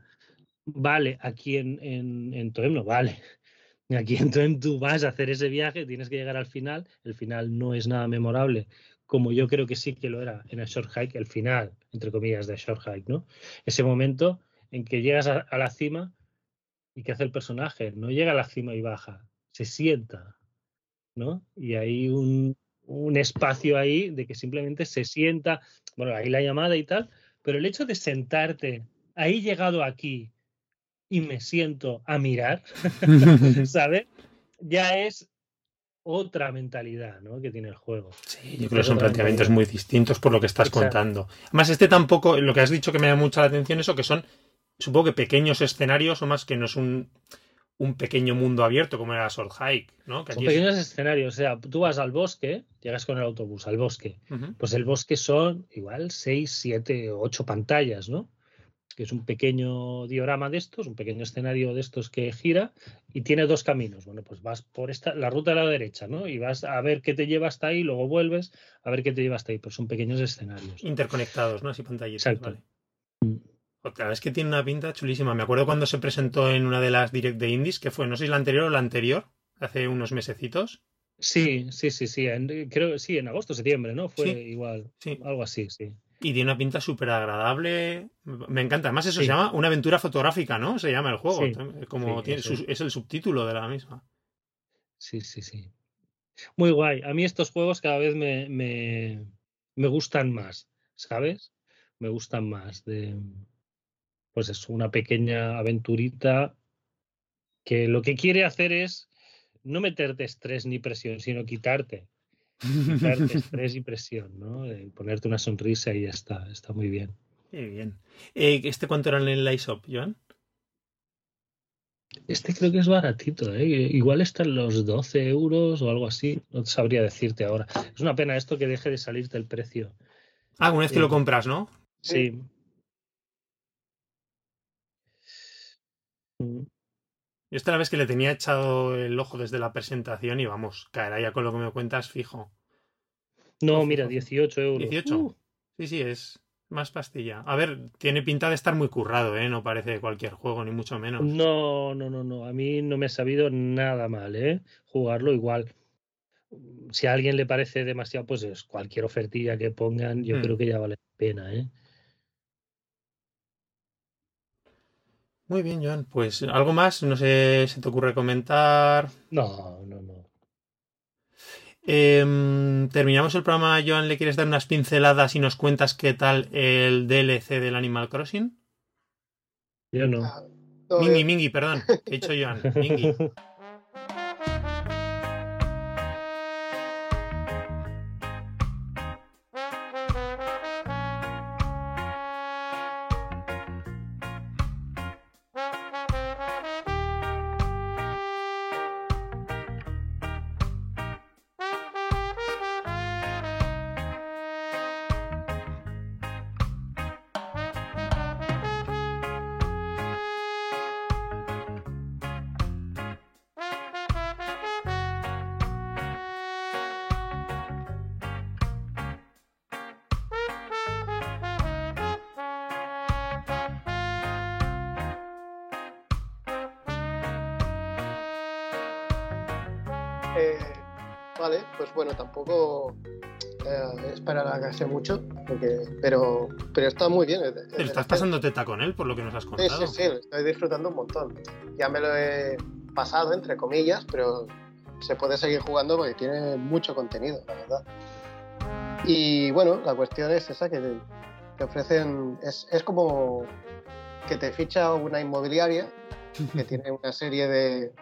Vale, aquí en, en, Toem no vale. Aquí en Toem tú vas a hacer ese viaje, tienes que llegar al final. El final no es nada memorable, como yo creo que sí que lo era en el Short Hike, el final, entre comillas, de Short Hike, ¿no? Ese momento en que llegas a, a la cima y ¿qué hace el personaje? No llega a la cima y baja, se sienta, ¿no? Y hay un, un espacio ahí de que simplemente se sienta, bueno, ahí la llamada y tal, pero el hecho de sentarte, ahí llegado aquí y me siento a mirar, ¿sabes? Ya es otra mentalidad ¿no? que tiene el juego. Sí, yo creo que son planteamientos muy distintos por lo que estás contando. Además, este tampoco, lo que has dicho que me da mucha la atención, eso que son, supongo que pequeños escenarios o más que no es un un pequeño mundo abierto como era Sword Hike, ¿no? son pequeños escenarios, o sea, tú vas al bosque, llegas con el autobús al bosque, pues el bosque son igual seis, siete, ocho pantallas, ¿no? Que es un pequeño diorama de estos, un pequeño escenario de estos que gira y tiene dos caminos. Bueno, pues vas por esta, la ruta de la derecha, ¿no? Y vas a ver qué te lleva hasta ahí, luego vuelves a ver qué te lleva hasta ahí. Pues son pequeños escenarios. Interconectados, ¿no? Así pantallas. Exacto. Mm. Otra vez que tiene una pinta chulísima. Me acuerdo cuando se presentó en una de las Direct de Indies, que fue, no sé si la anterior o la anterior, hace unos mesecitos. Sí, sí, sí, sí. En, creo sí, en agosto, septiembre, ¿no? Fue igual. Sí. Algo así, sí. Y tiene una pinta súper agradable. Me encanta. Además, eso se llama una aventura fotográfica, ¿no? Se llama el juego. Como tiene, es el subtítulo de la misma. Sí, sí, sí. Muy guay. A mí estos juegos cada vez me, me, me gustan más, ¿sabes? Me gustan más. De, pues es una pequeña aventurita que lo que quiere hacer es no meterte estrés ni presión, sino quitarte. Quitarte estrés y presión, ¿no? Eh, ponerte una sonrisa y ya está, está muy bien. Qué bien. Eh, ¿Este cuánto era en el iShop, Joan? Este creo que es baratito, ¿eh? igual está en los 12 euros o algo así, no sabría decirte ahora. Es una pena esto que deje de salirte el precio. Ah, una vez que lo Eh, compras, ¿no? Sí. Mm, Yo esta la vez que le tenía echado el ojo desde la presentación y vamos, caerá ya con lo que me cuentas fijo. No, mira, ojo. 18 euros. 18. Uh, Sí, sí, es más pastilla. A ver, tiene pinta de estar muy currado, ¿eh? No parece cualquier juego, ni mucho menos. no, no, no, no. A mí no me ha sabido nada mal, ¿eh? Jugarlo igual. Si a alguien le parece demasiado, pues es cualquier ofertilla que pongan, yo Mm. creo que ya vale la pena, ¿eh? Muy bien, Joan. Pues algo más, no sé, se te ocurre comentar. No, no, no. Em, terminamos el programa, Joan. ¿Le quieres dar unas pinceladas y nos cuentas qué tal el DLC del Animal Crossing? Yo no. Ah, eh, Mingi, perdón. He dicho Joan. Mingi. Muy bien. estás pasando teta con él, por lo que nos has Sí, contado. sí, sí, lo estoy disfrutando un montón. Ya me lo he pasado, entre comillas, pero se puede seguir jugando porque tiene mucho contenido, la verdad. Y bueno, la cuestión es esa, que te, te ofrecen, es, es como que te ficha una inmobiliaria que tiene una serie de,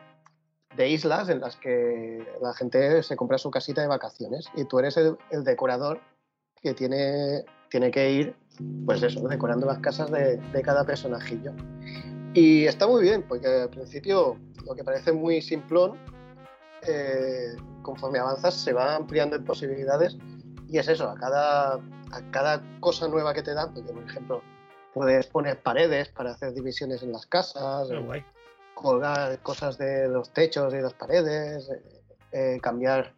de islas en las que la gente se compra su casita de vacaciones y tú eres el, el decorador que tiene, tiene que ir, pues eso, decorando las casas de, de cada personajillo. Y está muy bien, porque al principio lo que parece muy simplón, eh, conforme avanzas se va ampliando en posibilidades y es eso, a cada, a cada cosa nueva que te dan, porque por ejemplo puedes poner paredes para hacer divisiones en las casas, eh, colgar cosas de los techos y las paredes, eh, eh, cambiar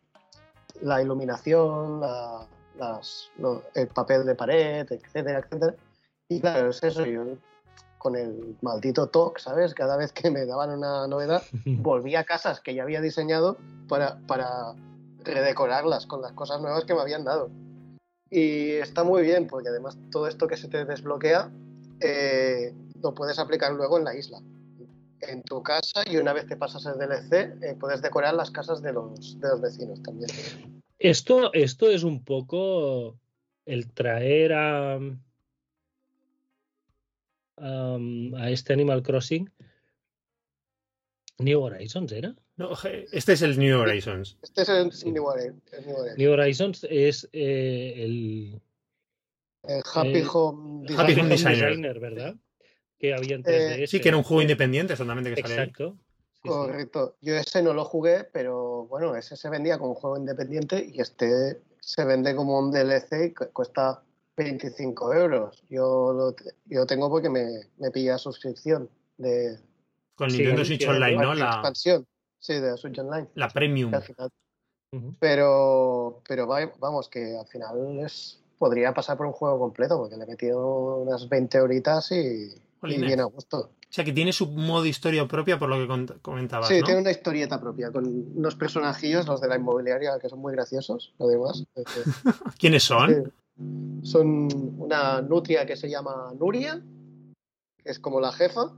la iluminación, la- las- el papel de pared, etcétera, etcétera. Y claro, es eso, yo con el maldito TOC, ¿sabes? Cada vez que me daban una novedad, volví a casas que ya había diseñado para, para redecorarlas con las cosas nuevas que me habían dado. Y está muy bien, porque además todo esto que se te desbloquea eh, lo puedes aplicar luego en la isla. En tu casa y una vez que pasas el DLC, eh, puedes decorar las casas de los, de los vecinos también. Esto, esto es un poco el traer a, a este Animal Crossing. New Horizons era? No, este es el New Horizons. Este es el Sí. New el New Horizons es eh, el El Happy Home Happy Design. Home Designer. ¿verdad? Que había en Eh, 3DS. Sí, que era un juego independiente solamente que. Exacto. Correcto. Yo ese no lo jugué, pero bueno, ese se vendía como un juego independiente y este se vende como un DLC y cu- cuesta 25 euros. Yo lo, yo lo tengo porque me, me pilla suscripción de Con Sí, Nintendo Switch Online, ¿no? de La, expansión. Sí, de Switch Online. la Premium. Pero, pero va- vamos, que al final es, podría pasar por un juego completo porque le he metido unas 20 horitas y, y bien a gusto. O sea, que tiene su modo historia propia por lo que comentabas, Sí, ¿no? tiene una historieta propia con unos personajillos, los de la inmobiliaria, que son muy graciosos, además. que- ¿Quiénes son? que son una nutria que se llama Nuria, que es como la jefa,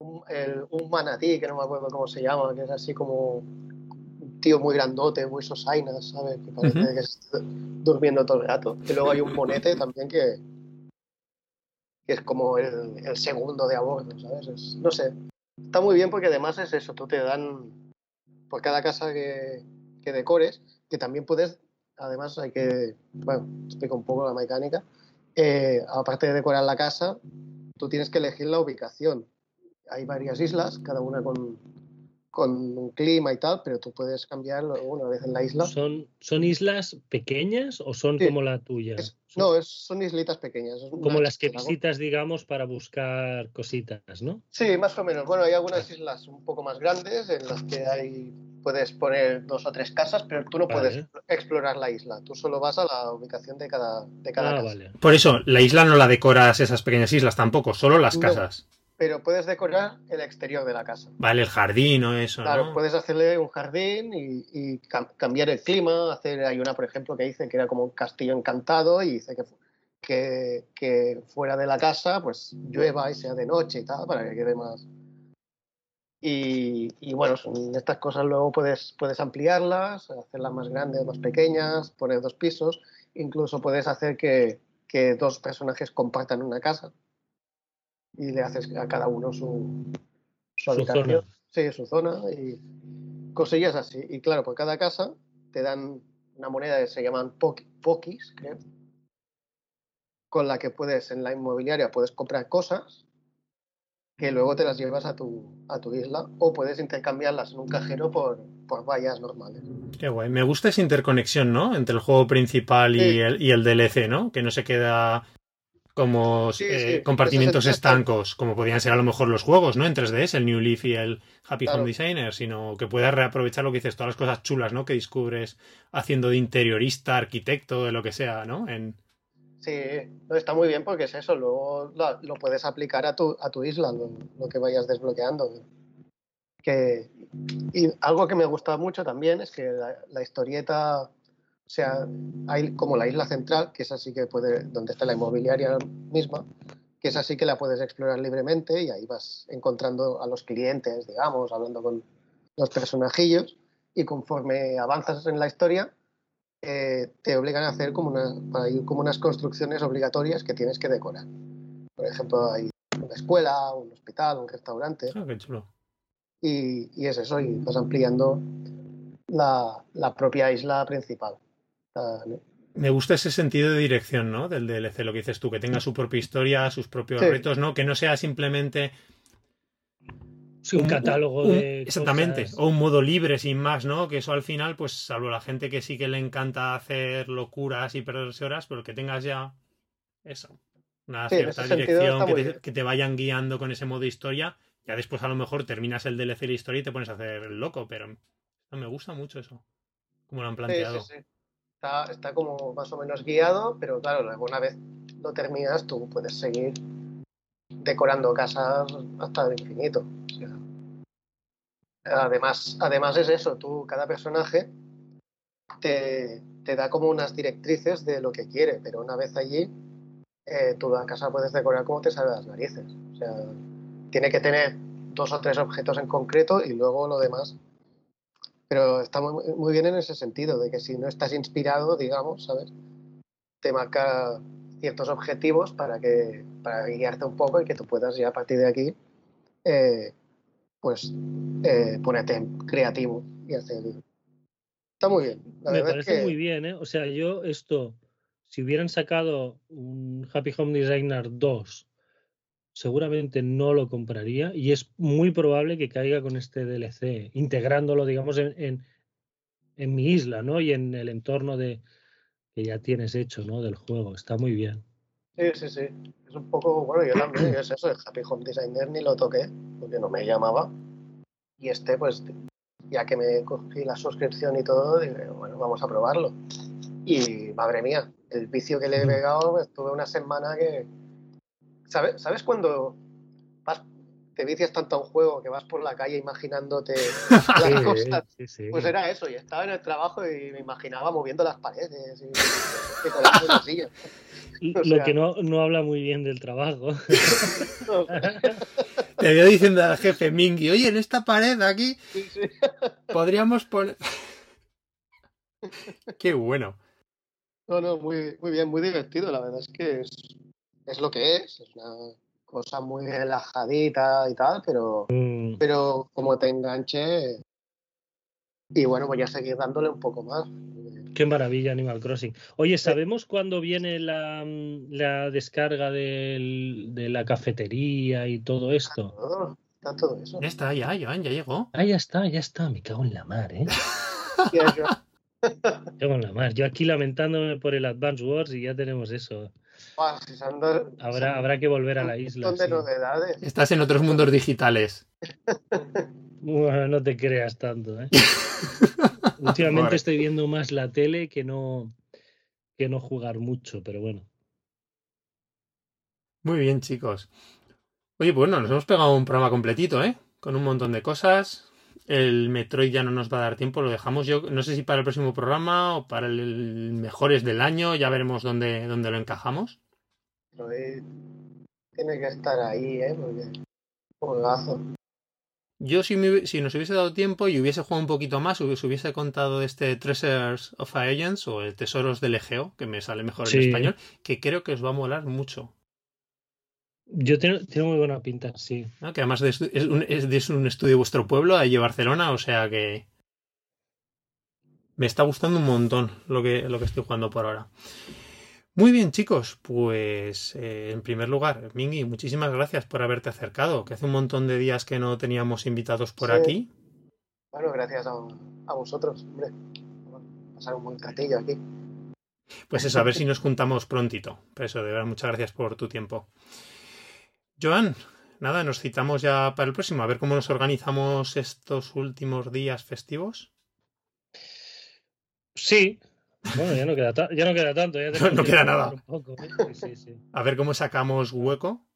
un, el- un manatí, que no me acuerdo cómo se llama, que es así como un tío muy grandote, muy sosainas, ¿sabes? Que parece Ujú. que está durmiendo todo el rato. Y luego hay un monete también que, que es como el, el segundo de a bordo, ¿sabes? Es- no sé. Está muy bien porque además es eso, tú te dan, por cada casa que, que decores, que también puedes, además hay que, bueno, explico un poco la mecánica, eh, aparte de decorar la casa, tú tienes que elegir la ubicación. Hay varias islas, cada una con, con un clima y tal, pero tú puedes cambiarlo una vez en la isla. ¿Son, son islas pequeñas o son Sí. como la tuya? Es- no, es, son islitas pequeñas. es como las que visitas, digamos, para buscar cositas, ¿no? Sí, más o menos. Bueno, hay algunas islas un poco más grandes en las que hay puedes poner dos o tres casas, pero tú no puedes explorar la isla. Tú solo vas a la ubicación de cada, de cada Ah, casa. vale. Por eso, la isla no la decoras esas pequeñas islas tampoco, solo las No. casas. Pero puedes decorar el exterior de la casa. Vale, el jardín o eso, Claro, ¿no? puedes hacerle un jardín y, y cam- cambiar el clima. Hacer, hay una, por ejemplo, que dice que era como un castillo encantado y dice que, que, que fuera de la casa pues llueva y sea de noche y tal, para que quede más. Y, y bueno, son estas cosas luego puedes, puedes ampliarlas, hacerlas más grandes, más pequeñas, poner dos pisos. Incluso puedes hacer que, que dos personajes compartan una casa y le haces a cada uno su, su Su habitación. zona. Sí, su zona y cosillas así. Y claro, por cada casa te dan una moneda que se llaman poki- pokis, creo, con la que puedes, en la inmobiliaria, puedes comprar cosas que luego te las llevas a tu, a tu isla o puedes intercambiarlas en un cajero por, por vallas normales. Qué guay. Me gusta esa interconexión, ¿no? Entre el juego principal y, el, y el DLC, ¿no? Que no se queda como Sí, eh, sí. es el- estancos, como podían ser a lo mejor los juegos, ¿no? En 3DS, el New Leaf y el Happy Claro. Home Designer, sino que puedas reaprovechar lo que dices, todas las cosas chulas, ¿no? Que descubres haciendo de interiorista, arquitecto, de lo que sea, ¿no? En... Sí, está muy bien porque es eso, luego lo, lo puedes aplicar a tu, a tu isla, lo, lo que vayas desbloqueando. Que, y algo que me gusta mucho también es que la, la historieta, sea, hay como la isla central, que es así que puede, donde está la inmobiliaria misma, que es así que la puedes explorar libremente y ahí vas encontrando a los clientes, digamos, hablando con los personajillos y conforme avanzas en la historia, eh, te obligan a hacer como, una, para ir como unas construcciones obligatorias que tienes que decorar. Por ejemplo, hay una escuela, un hospital, un restaurante, Ah, qué chulo. y, y es eso, y vas ampliando la, la propia isla principal. ¿No? Me gusta ese sentido de dirección, ¿no? Del DLC, lo que dices tú, que tenga su propia historia, sus propios Sí. retos, ¿no? Que no sea simplemente Sí, un, catálogo un- de. exactamente cosas. o un modo libre sin más no que eso al final pues salvo la gente que sí que le encanta hacer locuras y perderse horas pero que tengas ya eso una Sí, cierta dirección que te, bien. que te vayan guiando con ese modo de historia ya después a lo mejor terminas el DLC de la historia y te pones a hacer el loco pero no me gusta mucho eso como lo han Sí, planteado sí, sí. Está, como más o menos guiado, pero claro, luego una vez lo terminas, tú puedes seguir decorando casas hasta el infinito. Además, además es eso, tú, cada personaje te, te da como unas directrices de lo que quiere, pero una vez allí, eh, tú la casa puedes decorar como te sale las narices. O sea, tiene que tener dos o tres objetos en concreto y luego lo demás pero está muy, muy bien en ese sentido, de que si no estás inspirado, digamos, ¿sabes? Te marca ciertos objetivos para que para guiarte un poco y que tú puedas ya a partir de aquí, eh, pues, eh, ponerte creativo y hacer... Está muy bien. La Me es parece que- muy bien, ¿eh? O sea, yo esto, si hubieran sacado un Happy Home Designer 2, seguramente no lo compraría y es muy probable que caiga con este DLC, integrándolo, digamos, en, en, en mi isla, ¿no? Y en el entorno de que ya tienes hecho, ¿no? Del juego. Está muy bien. Sí, sí, sí. Es un poco, bueno, yo también, es eso, el Happy Home Designer ni lo toqué, porque no me llamaba. Y este, pues, ya que me cogí la suscripción y todo, dije, bueno, vamos a probarlo. Y madre mía, el vicio que le he pegado, estuve una semana que. ¿Sabes, ¿Sabes cuando vas, te vicias tanto a un juego que vas por la calle imaginándote las cosas? sí, sí. Pues era eso, y estaba en el trabajo y me imaginaba moviendo las paredes y, y colando una silla. Lo o sea- que no, no habla muy bien del trabajo. No, te veo diciendo al jefe Mingy oye en esta pared de aquí podríamos poner qué bueno No, no, muy, muy bien, muy divertido. La verdad es que es, es lo que es. Es una cosa muy relajadita y tal, pero, Mm, pero como te enganche. Y bueno, voy a seguir dándole un poco más. Qué maravilla Animal Crossing. Oye, ¿sabemos cuándo viene la, la descarga del- de la cafetería y todo esto? Todo, está todo eso. Ya está, ya, Joan, ya llegó. Ah, ya está, ya está. Me cago en la mar, ¿eh? Me cago en la mar. Yo aquí lamentándome por el Advance Wars y ya tenemos eso. Si Habrá, habrá que volver a la un isla. montón de sí. novedades. Estás en otros mundos digitales. Bueno, no te creas tanto, ¿eh? Últimamente Pobre. estoy viendo más la tele que no, que no jugar mucho, pero bueno. Muy bien, chicos. Oye, pues bueno, nos hemos pegado un programa completito, ¿eh? Con un montón de cosas. El Metroid ya no nos va a dar tiempo, lo dejamos yo, no sé si para el próximo programa o para el mejores del año, ya veremos dónde, dónde lo encajamos. Pero, eh, tiene que estar ahí, ¿eh? Porque. Juegazo. Yo si, me si nos hubiese dado tiempo y hubiese jugado un poquito más, os hubiese contado este Treasures of Agents o el Tesoros del Egeo, que me sale mejor en español, que creo que os va a molar mucho. Yo tengo, tengo muy buena pinta, sí. ¿no? Que además es, un, es, un estudio de vuestro pueblo, allí en Barcelona, o sea que me está gustando un montón lo que, lo que estoy jugando por ahora. Muy bien, chicos, pues eh, en primer lugar, Mingy, muchísimas gracias por haberte acercado, que hace un montón de días que no teníamos invitados por Sí. aquí. Bueno, gracias a, a vosotros, hombre. Pasar un buen catillo aquí. Pues eso, a ver si nos juntamos prontito. Por eso, de verdad, muchas gracias por tu tiempo. Joan, nada, nos citamos ya para el próximo, a ver cómo nos organizamos estos últimos días festivos. Sí. Bueno, ya no queda, ta- ya no queda tanto. Ya No que queda nada. poco, ¿eh? Sí, sí. A ver cómo sacamos hueco.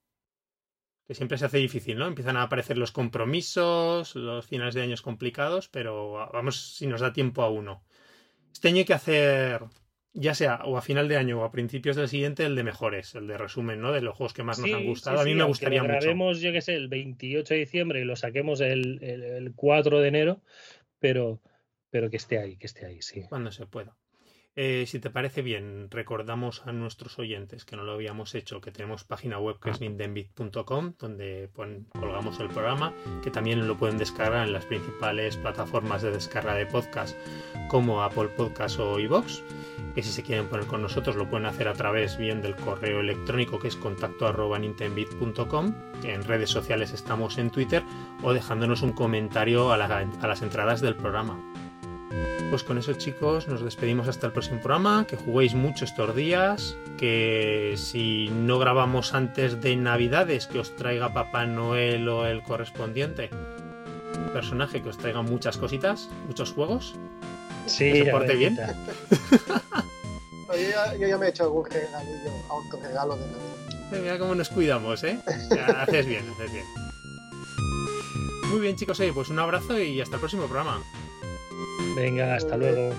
Que siempre se hace difícil, ¿no? Empiezan a aparecer los compromisos, los finales de años complicados, pero vamos si nos da tiempo a uno. Este año hay que hacer, ya sea o a final de año o a principios del siguiente, el de mejores, el de resumen, ¿no? De los juegos que más nos han sí, gustado. a mí sí, me gustaría lo mucho. grabemos, yo qué sé, el 28 de diciembre y lo saquemos el, el, el 4 de enero, pero, pero que esté ahí, que esté ahí, sí. Cuando se pueda. Eh, si te parece bien, recordamos a nuestros oyentes que no lo habíamos hecho, que tenemos página web que es nintendbit.com, donde pon- colgamos el programa, que también lo pueden descargar en las principales plataformas de descarga de podcast como Apple Podcast o iVoox. Que si se quieren poner con nosotros lo pueden hacer a través bien del correo electrónico que es contacto arroba nintendbit.com. En redes sociales estamos en Twitter o dejándonos un comentario a, la- a las entradas del programa. Pues con eso chicos nos despedimos hasta el próximo programa, que juguéis mucho estos días, que si no grabamos antes de Navidades, que os traiga Papá Noel o el correspondiente personaje, que os traiga muchas cositas, muchos juegos. Sí, Que se porte bien. ya- yo ya me he hecho algún regalillo, autorregalo de Navidad. Mira cómo nos cuidamos, ¿eh? Ya, haces bien, haces bien. Muy bien chicos, oye, pues un abrazo y hasta el próximo programa. Venga, hasta luego.